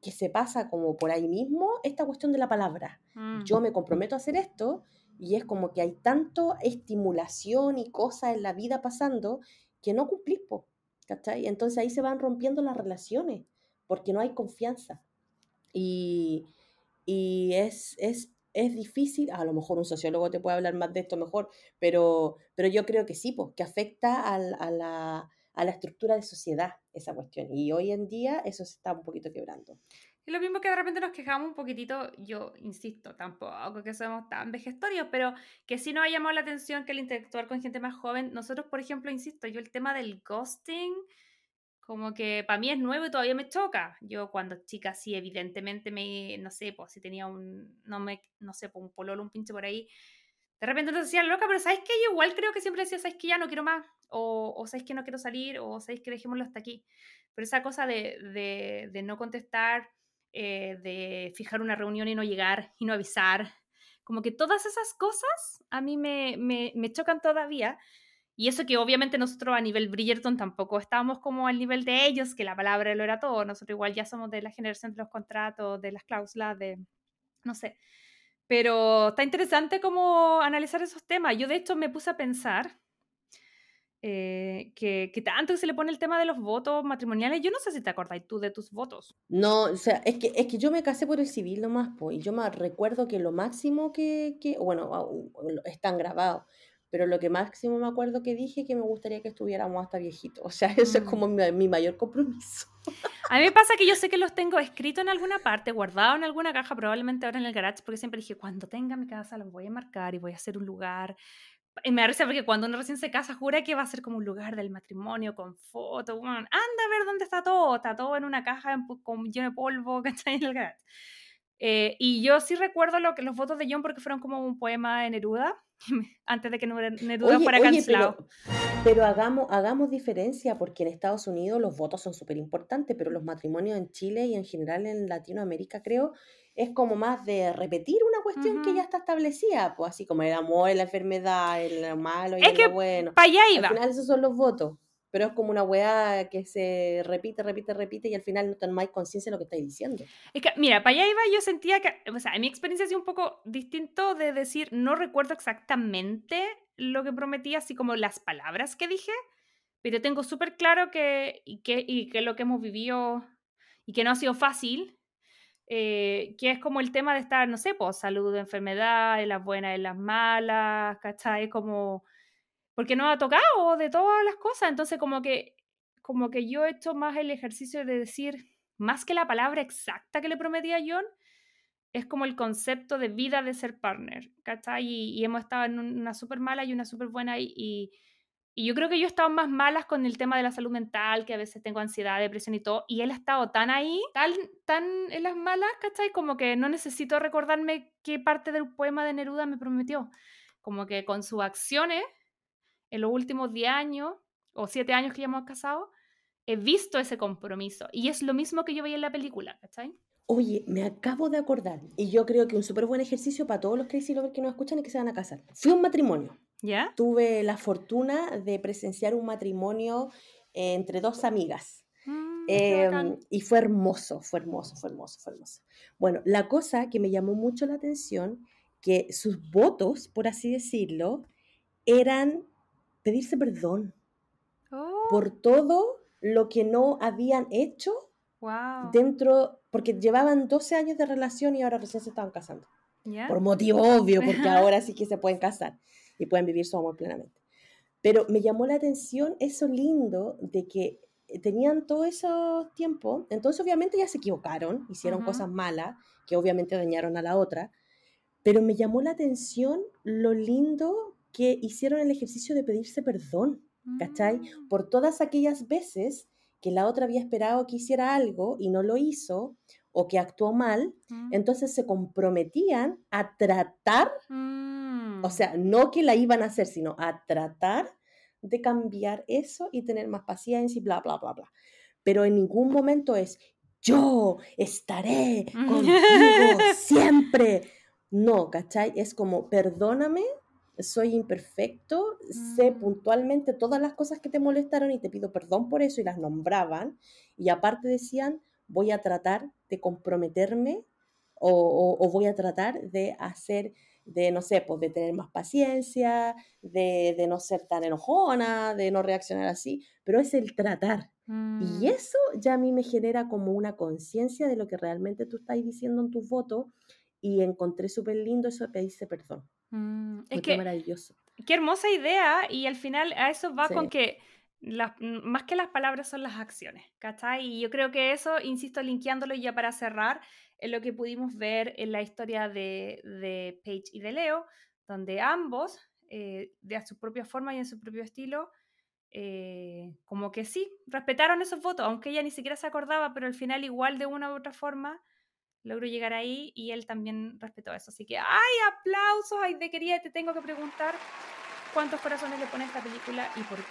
que se pasa como por ahí mismo esta cuestión de la palabra. Mm. Yo me comprometo a hacer esto y es como que hay tanto estimulación y cosas en la vida pasando que no cumplís, ¿cachai? Entonces ahí se van rompiendo las relaciones porque no hay confianza. Y, y es, es, es difícil, a lo mejor un sociólogo te puede hablar más de esto mejor, pero, pero yo creo que sí, pues, que afecta a la a la estructura de sociedad esa cuestión. Y hoy en día eso se está un poquito quebrando. Es lo mismo que de repente nos quejamos un poquitito, yo insisto, tampoco que somos tan vejestorios, pero que sí nos ha llamado la atención que el interactuar con gente más joven, nosotros, por ejemplo, insisto, yo el tema del ghosting, como que para mí es nuevo y todavía me choca. Yo cuando chica sí, evidentemente me, no sé, pues si tenía un, no me, no sé, pues un pololo, un pinche por ahí, de repente no decía loca, pero ¿sabes qué? Yo igual creo que siempre decía, ¿sabes qué? Ya no quiero más, o, o ¿sabes que no quiero salir? O ¿sabes que dejémoslo hasta aquí? Pero esa cosa de, de, de no contestar, eh, de fijar una reunión y no llegar y no avisar, como que todas esas cosas a mí me, me, me chocan todavía. Y eso que obviamente nosotros a nivel Bridgerton tampoco estábamos como al nivel de ellos, que la palabra lo era todo. Nosotros igual ya somos de la generación de los contratos, de las cláusulas, de, no sé. Pero está interesante como analizar esos temas. Yo de hecho me puse a pensar eh, que, que, tanto se le pone el tema de los votos matrimoniales. Yo no sé si te acordáis tú de tus votos. No, o sea, es que, es que yo me casé por el civil nomás, pues, y yo me recuerdo que lo máximo que, que bueno, están grabados, pero lo que máximo me acuerdo que dije que me gustaría que estuviéramos hasta viejitos. O sea, eso es mm. como mi, mi, mayor compromiso. A mí me pasa que yo sé que los tengo escritos en alguna parte, guardados en alguna caja, probablemente ahora en el garage, porque siempre dije, cuando tenga mi casa los voy a marcar y voy a hacer un lugar. Y me parece porque cuando uno recién se casa jura que va a ser como un lugar del matrimonio con fotos. anda a ver dónde está todo. Está todo en una caja con lleno de polvo, ¿cachai? En el garage. Eh, y yo sí recuerdo lo que, los votos de John porque fueron como un poema de Neruda, antes de que Neruda fuera cancelado. Pero, hagamos, hagamos diferencia, porque en Estados Unidos los votos son súper importantes, pero los matrimonios en Chile y en general en Latinoamérica, creo, es como más de repetir una cuestión que ya está establecida, pues así como el amor, la enfermedad, el malo y es lo bueno. Para allá iba. Al final esos son los votos pero es como una weá que se repite, repite, repite y al final no más conciencia de lo que estáis diciendo. Es que, mira, para allá iba, yo sentía que, o sea, en mi experiencia ha sido un poco distinto de decir, no recuerdo exactamente lo que prometí, así como las palabras que dije, pero tengo súper claro que y, que, y que lo que hemos vivido y que no ha sido fácil, eh, que es como el tema de estar, no sé, pues salud, enfermedad, en las buenas, en las malas, ¿cachai? Como porque no ha tocado de todas las cosas. Entonces, como que, como que yo he hecho más el ejercicio de decir, más que la palabra exacta que le prometí a John, es como el concepto de vida de ser partner, ¿cachai? Y, hemos estado en una súper mala y una súper buena y, y, yo creo que yo he estado más malas con el tema de la salud mental, que a veces tengo ansiedad, depresión y todo, y él ha estado tan ahí, tan, tan en las malas, ¿cachai? Como que no necesito recordarme qué parte del poema de Neruda me prometió. Como que con sus acciones en los últimos 10 años o 7 años que ya hemos casado, he visto ese compromiso. Y es lo mismo que yo veía en la película, ¿cachai? Oye, me acabo de acordar, y yo creo que un súper buen ejercicio para todos los crazy lovers que nos escuchan y que se van a casar. Fui a un matrimonio. ¿Ya? Tuve la fortuna de presenciar un matrimonio eh, entre dos amigas. Mm. Em, y fue hermoso, fue hermoso, fue hermoso, fue hermoso. Bueno, la cosa que me llamó mucho la atención, que sus votos, por así decirlo, eran pedirse perdón Oh, por todo lo que no habían hecho wow. dentro, porque llevaban 12 años de relación y ahora recién se estaban casando. Por motivo obvio, porque ahora sí que se pueden casar y pueden vivir su amor plenamente. Pero me llamó la atención eso lindo de que tenían todo ese tiempo, entonces obviamente ya se equivocaron, hicieron Ujú. cosas malas, que obviamente dañaron a la otra, pero me llamó la atención lo lindo que hicieron el ejercicio de pedirse perdón, ¿cachai? Mm, Por todas aquellas veces que la otra había esperado que hiciera algo y no lo hizo, o que actuó mal, mm, entonces se comprometían a tratar mm. o sea, no que la iban a hacer, sino a tratar de cambiar eso y tener más paciencia y bla, bla, bla, bla. Pero en ningún momento es, yo estaré contigo siempre. No, ¿cachai? Es como, perdóname, soy imperfecto, sé Mm. puntualmente todas las cosas que te molestaron y te pido perdón por eso y las nombraban. Y aparte decían, voy a tratar de comprometerme o, o- o voy a tratar de hacer, de no sé, pues de tener más paciencia, de, de no ser tan enojona, de no reaccionar así, pero es el tratar. Mm. Y eso ya a mí me genera como una conciencia de lo que realmente tú estás diciendo en tus votos y encontré súper lindo eso de pedirse perdón. Mm, Es que maravilloso. qué hermosa idea y al final a eso va con Sí. que las- mm, más que las palabras son las acciones, ¿cachai? Y yo creo que eso, insisto, linkeándolo ya para cerrar, es lo que pudimos ver en la historia de, de Paige y de Leo, donde ambos, eh, de a su propia forma y en su propio estilo, eh, como que sí, respetaron esos votos, aunque ella ni siquiera se acordaba, pero al final igual de una u otra forma logró llegar ahí y él también respetó eso. Así que, ¡ay, aplausos! Ay, de querida, te tengo que preguntar cuántos corazones le pone a esta película y por qué.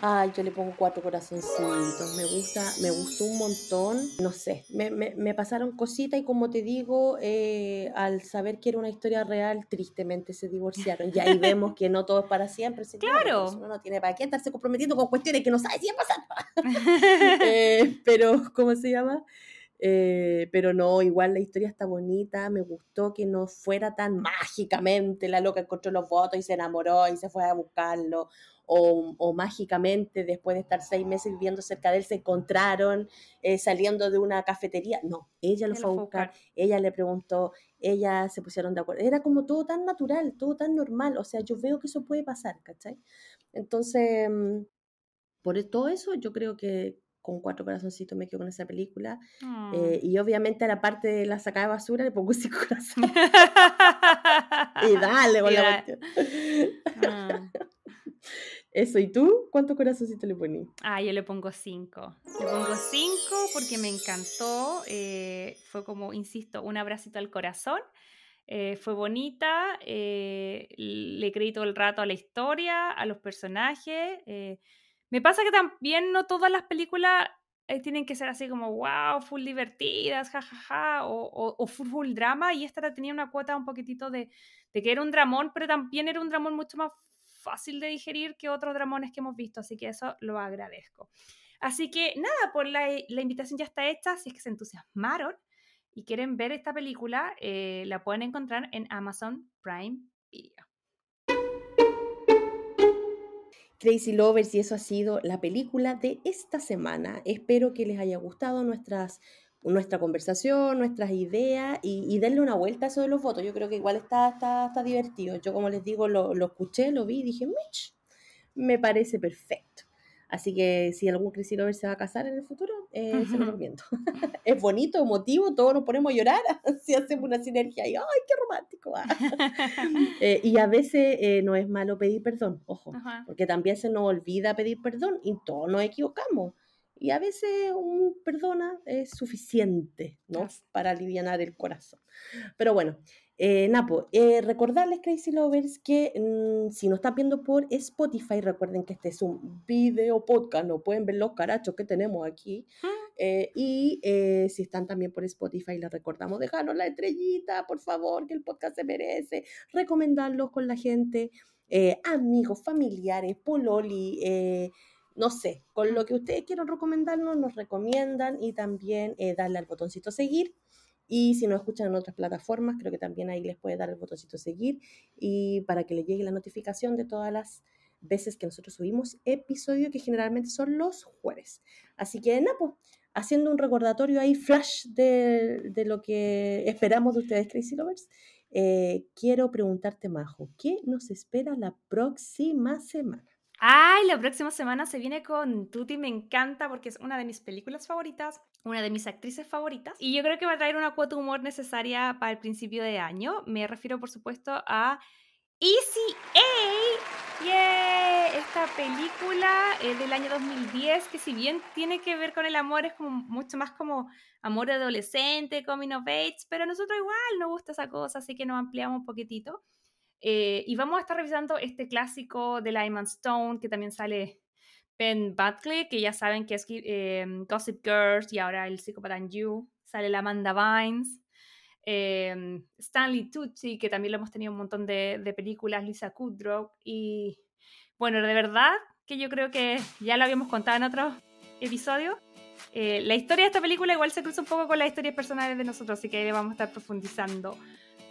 Ay, yo le pongo cuatro corazoncitos. Me gusta, me gustó un montón. No sé, me, me- me pasaron cositas y como te digo, eh, al saber que era una historia real, tristemente se divorciaron. Y ahí vemos que no todo es para siempre. Claro. pues Uno no tiene para qué estarse comprometiendo con cuestiones que no sabe si va a pasar. Eh, pero, ¿cómo se llama? Eh, pero no, igual la historia está bonita, me gustó que no fuera tan mágicamente la loca encontró los votos y se enamoró y se fue a buscarlo, o, o mágicamente después de estar seis meses viviendo cerca de él se encontraron eh, saliendo de una cafetería. No, ella lo fue a buscar, ella le preguntó, ella se pusieron de acuerdo. Era como todo tan natural, todo tan normal, o sea, yo veo que eso puede pasar, ¿cachai? Entonces, mm, por e- todo eso, yo creo que con cuatro corazoncitos me quedo con esa película. Mm. Eh, y obviamente a la parte de la sacada de basura le pongo cinco corazones. y dale con Y la cuestión. Mm. Eso, ¿y tú? ¿Cuántos corazoncitos le poní? Ah, yo le pongo 5. Le pongo 5 porque me encantó. eh, fue como, insisto, un abracito al corazón. eh, fue bonita. le creí todo el rato a la historia, a los personajes. Eh. me pasa que también no todas las películas eh, tienen que ser así como, wow, full divertidas, jajaja, o, o, o full, full drama. Y esta tenía una cuota un poquitito de, que era un dramón, pero también era un dramón mucho más fácil de digerir que otros dramones que hemos visto, así que eso lo agradezco. Así que nada, por la, la invitación ya está hecha, si es que se entusiasmaron y quieren ver esta película, eh, la pueden encontrar en Amazon Prime Video. Crazy Lovers y eso ha sido la película de esta semana. Espero que les haya gustado nuestras, nuestra conversación, nuestras ideas y, y denle una vuelta a eso de los votos. Yo creo que igual está, está, está divertido. Yo como les digo, lo, lo escuché, lo vi y dije, Mitch, me parece perfecto. Así que si algún Crazy Lover se va a casar en el futuro, eh, se lo recomiendo. es bonito, emotivo, todos nos ponemos a llorar si hacemos una sinergia y ¡ay, qué romántico! ah". Eh, y a veces eh, no es malo pedir perdón, ojo, porque también se nos olvida pedir perdón y todos nos equivocamos. Y a veces un perdona es suficiente, ¿no? Así. Para aliviar el corazón. Pero bueno, Eh, Napo, eh, recordarles, Crazy Lovers, que mm, si nos están viendo por Spotify, recuerden que este es un video podcast, no pueden ver los carachos que tenemos aquí. Eh, y si están también por Spotify, les recordamos dejarnos la estrellita, por favor, que el podcast se merece. Recomendarlo con la gente, amigos, familiares, pololi, no sé, con lo que ustedes quieran recomendarnos, nos recomiendan y también eh, darle al botoncito seguir. Y si nos escuchan en otras plataformas, creo que también ahí les puede dar el botoncito seguir y para que les llegue la notificación de todas las veces que nosotros subimos episodio que generalmente son los jueves. Así que, Napo, haciendo un recordatorio ahí, flash de, de lo que esperamos de ustedes, Crazy Lovers, eh, quiero preguntarte, Majo, ¿qué nos espera la próxima semana? Ay, la próxima semana se viene con Tuti, me encanta porque es una de mis películas favoritas, una de mis actrices favoritas y yo creo que va a traer una cuota de humor necesaria para el principio de año. Me refiero, por supuesto, a Easy A. ¡Yay! Esta película eh, del año 2010 que si bien tiene que ver con el amor, es como mucho más como amor adolescente, coming of age, pero a nosotros igual nos gusta esa cosa, así que nos ampliamos un poquitito. Eh, y vamos a estar revisando este clásico de Emma Stone, que también sale Ben Buckley, que ya saben que es eh, Gossip Girls y ahora el psicópata You. Sale la Amanda Vines. eh, Stanley Tucci, que también lo hemos tenido un montón de, películas, Lisa Kudrow. Y bueno, de verdad que yo creo que ya lo habíamos contado en otros episodios. La historia de esta película igual se cruza un poco con las historias personales de nosotros, así que ahí vamos a estar profundizando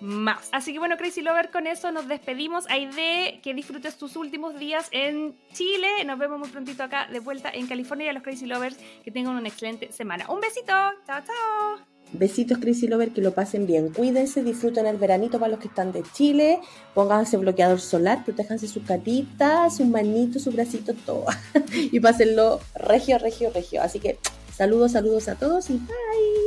más. Así que bueno, Crazy Lover, con eso nos despedimos. Hay de que disfrutes tus últimos días en Chile. Nos vemos muy prontito acá de vuelta en California. Y a los Crazy Lovers, que tengan una excelente semana. Un besito. Chao, chao. Besitos, Crazy Lover, que lo pasen bien. Cuídense, disfruten el veranito para los que están de Chile. Pónganse bloqueador solar, protéjanse sus caritas, sus manitos, sus bracitos, todo. y pásenlo regio, regio, regio. Así que saludos, saludos a todos y bye.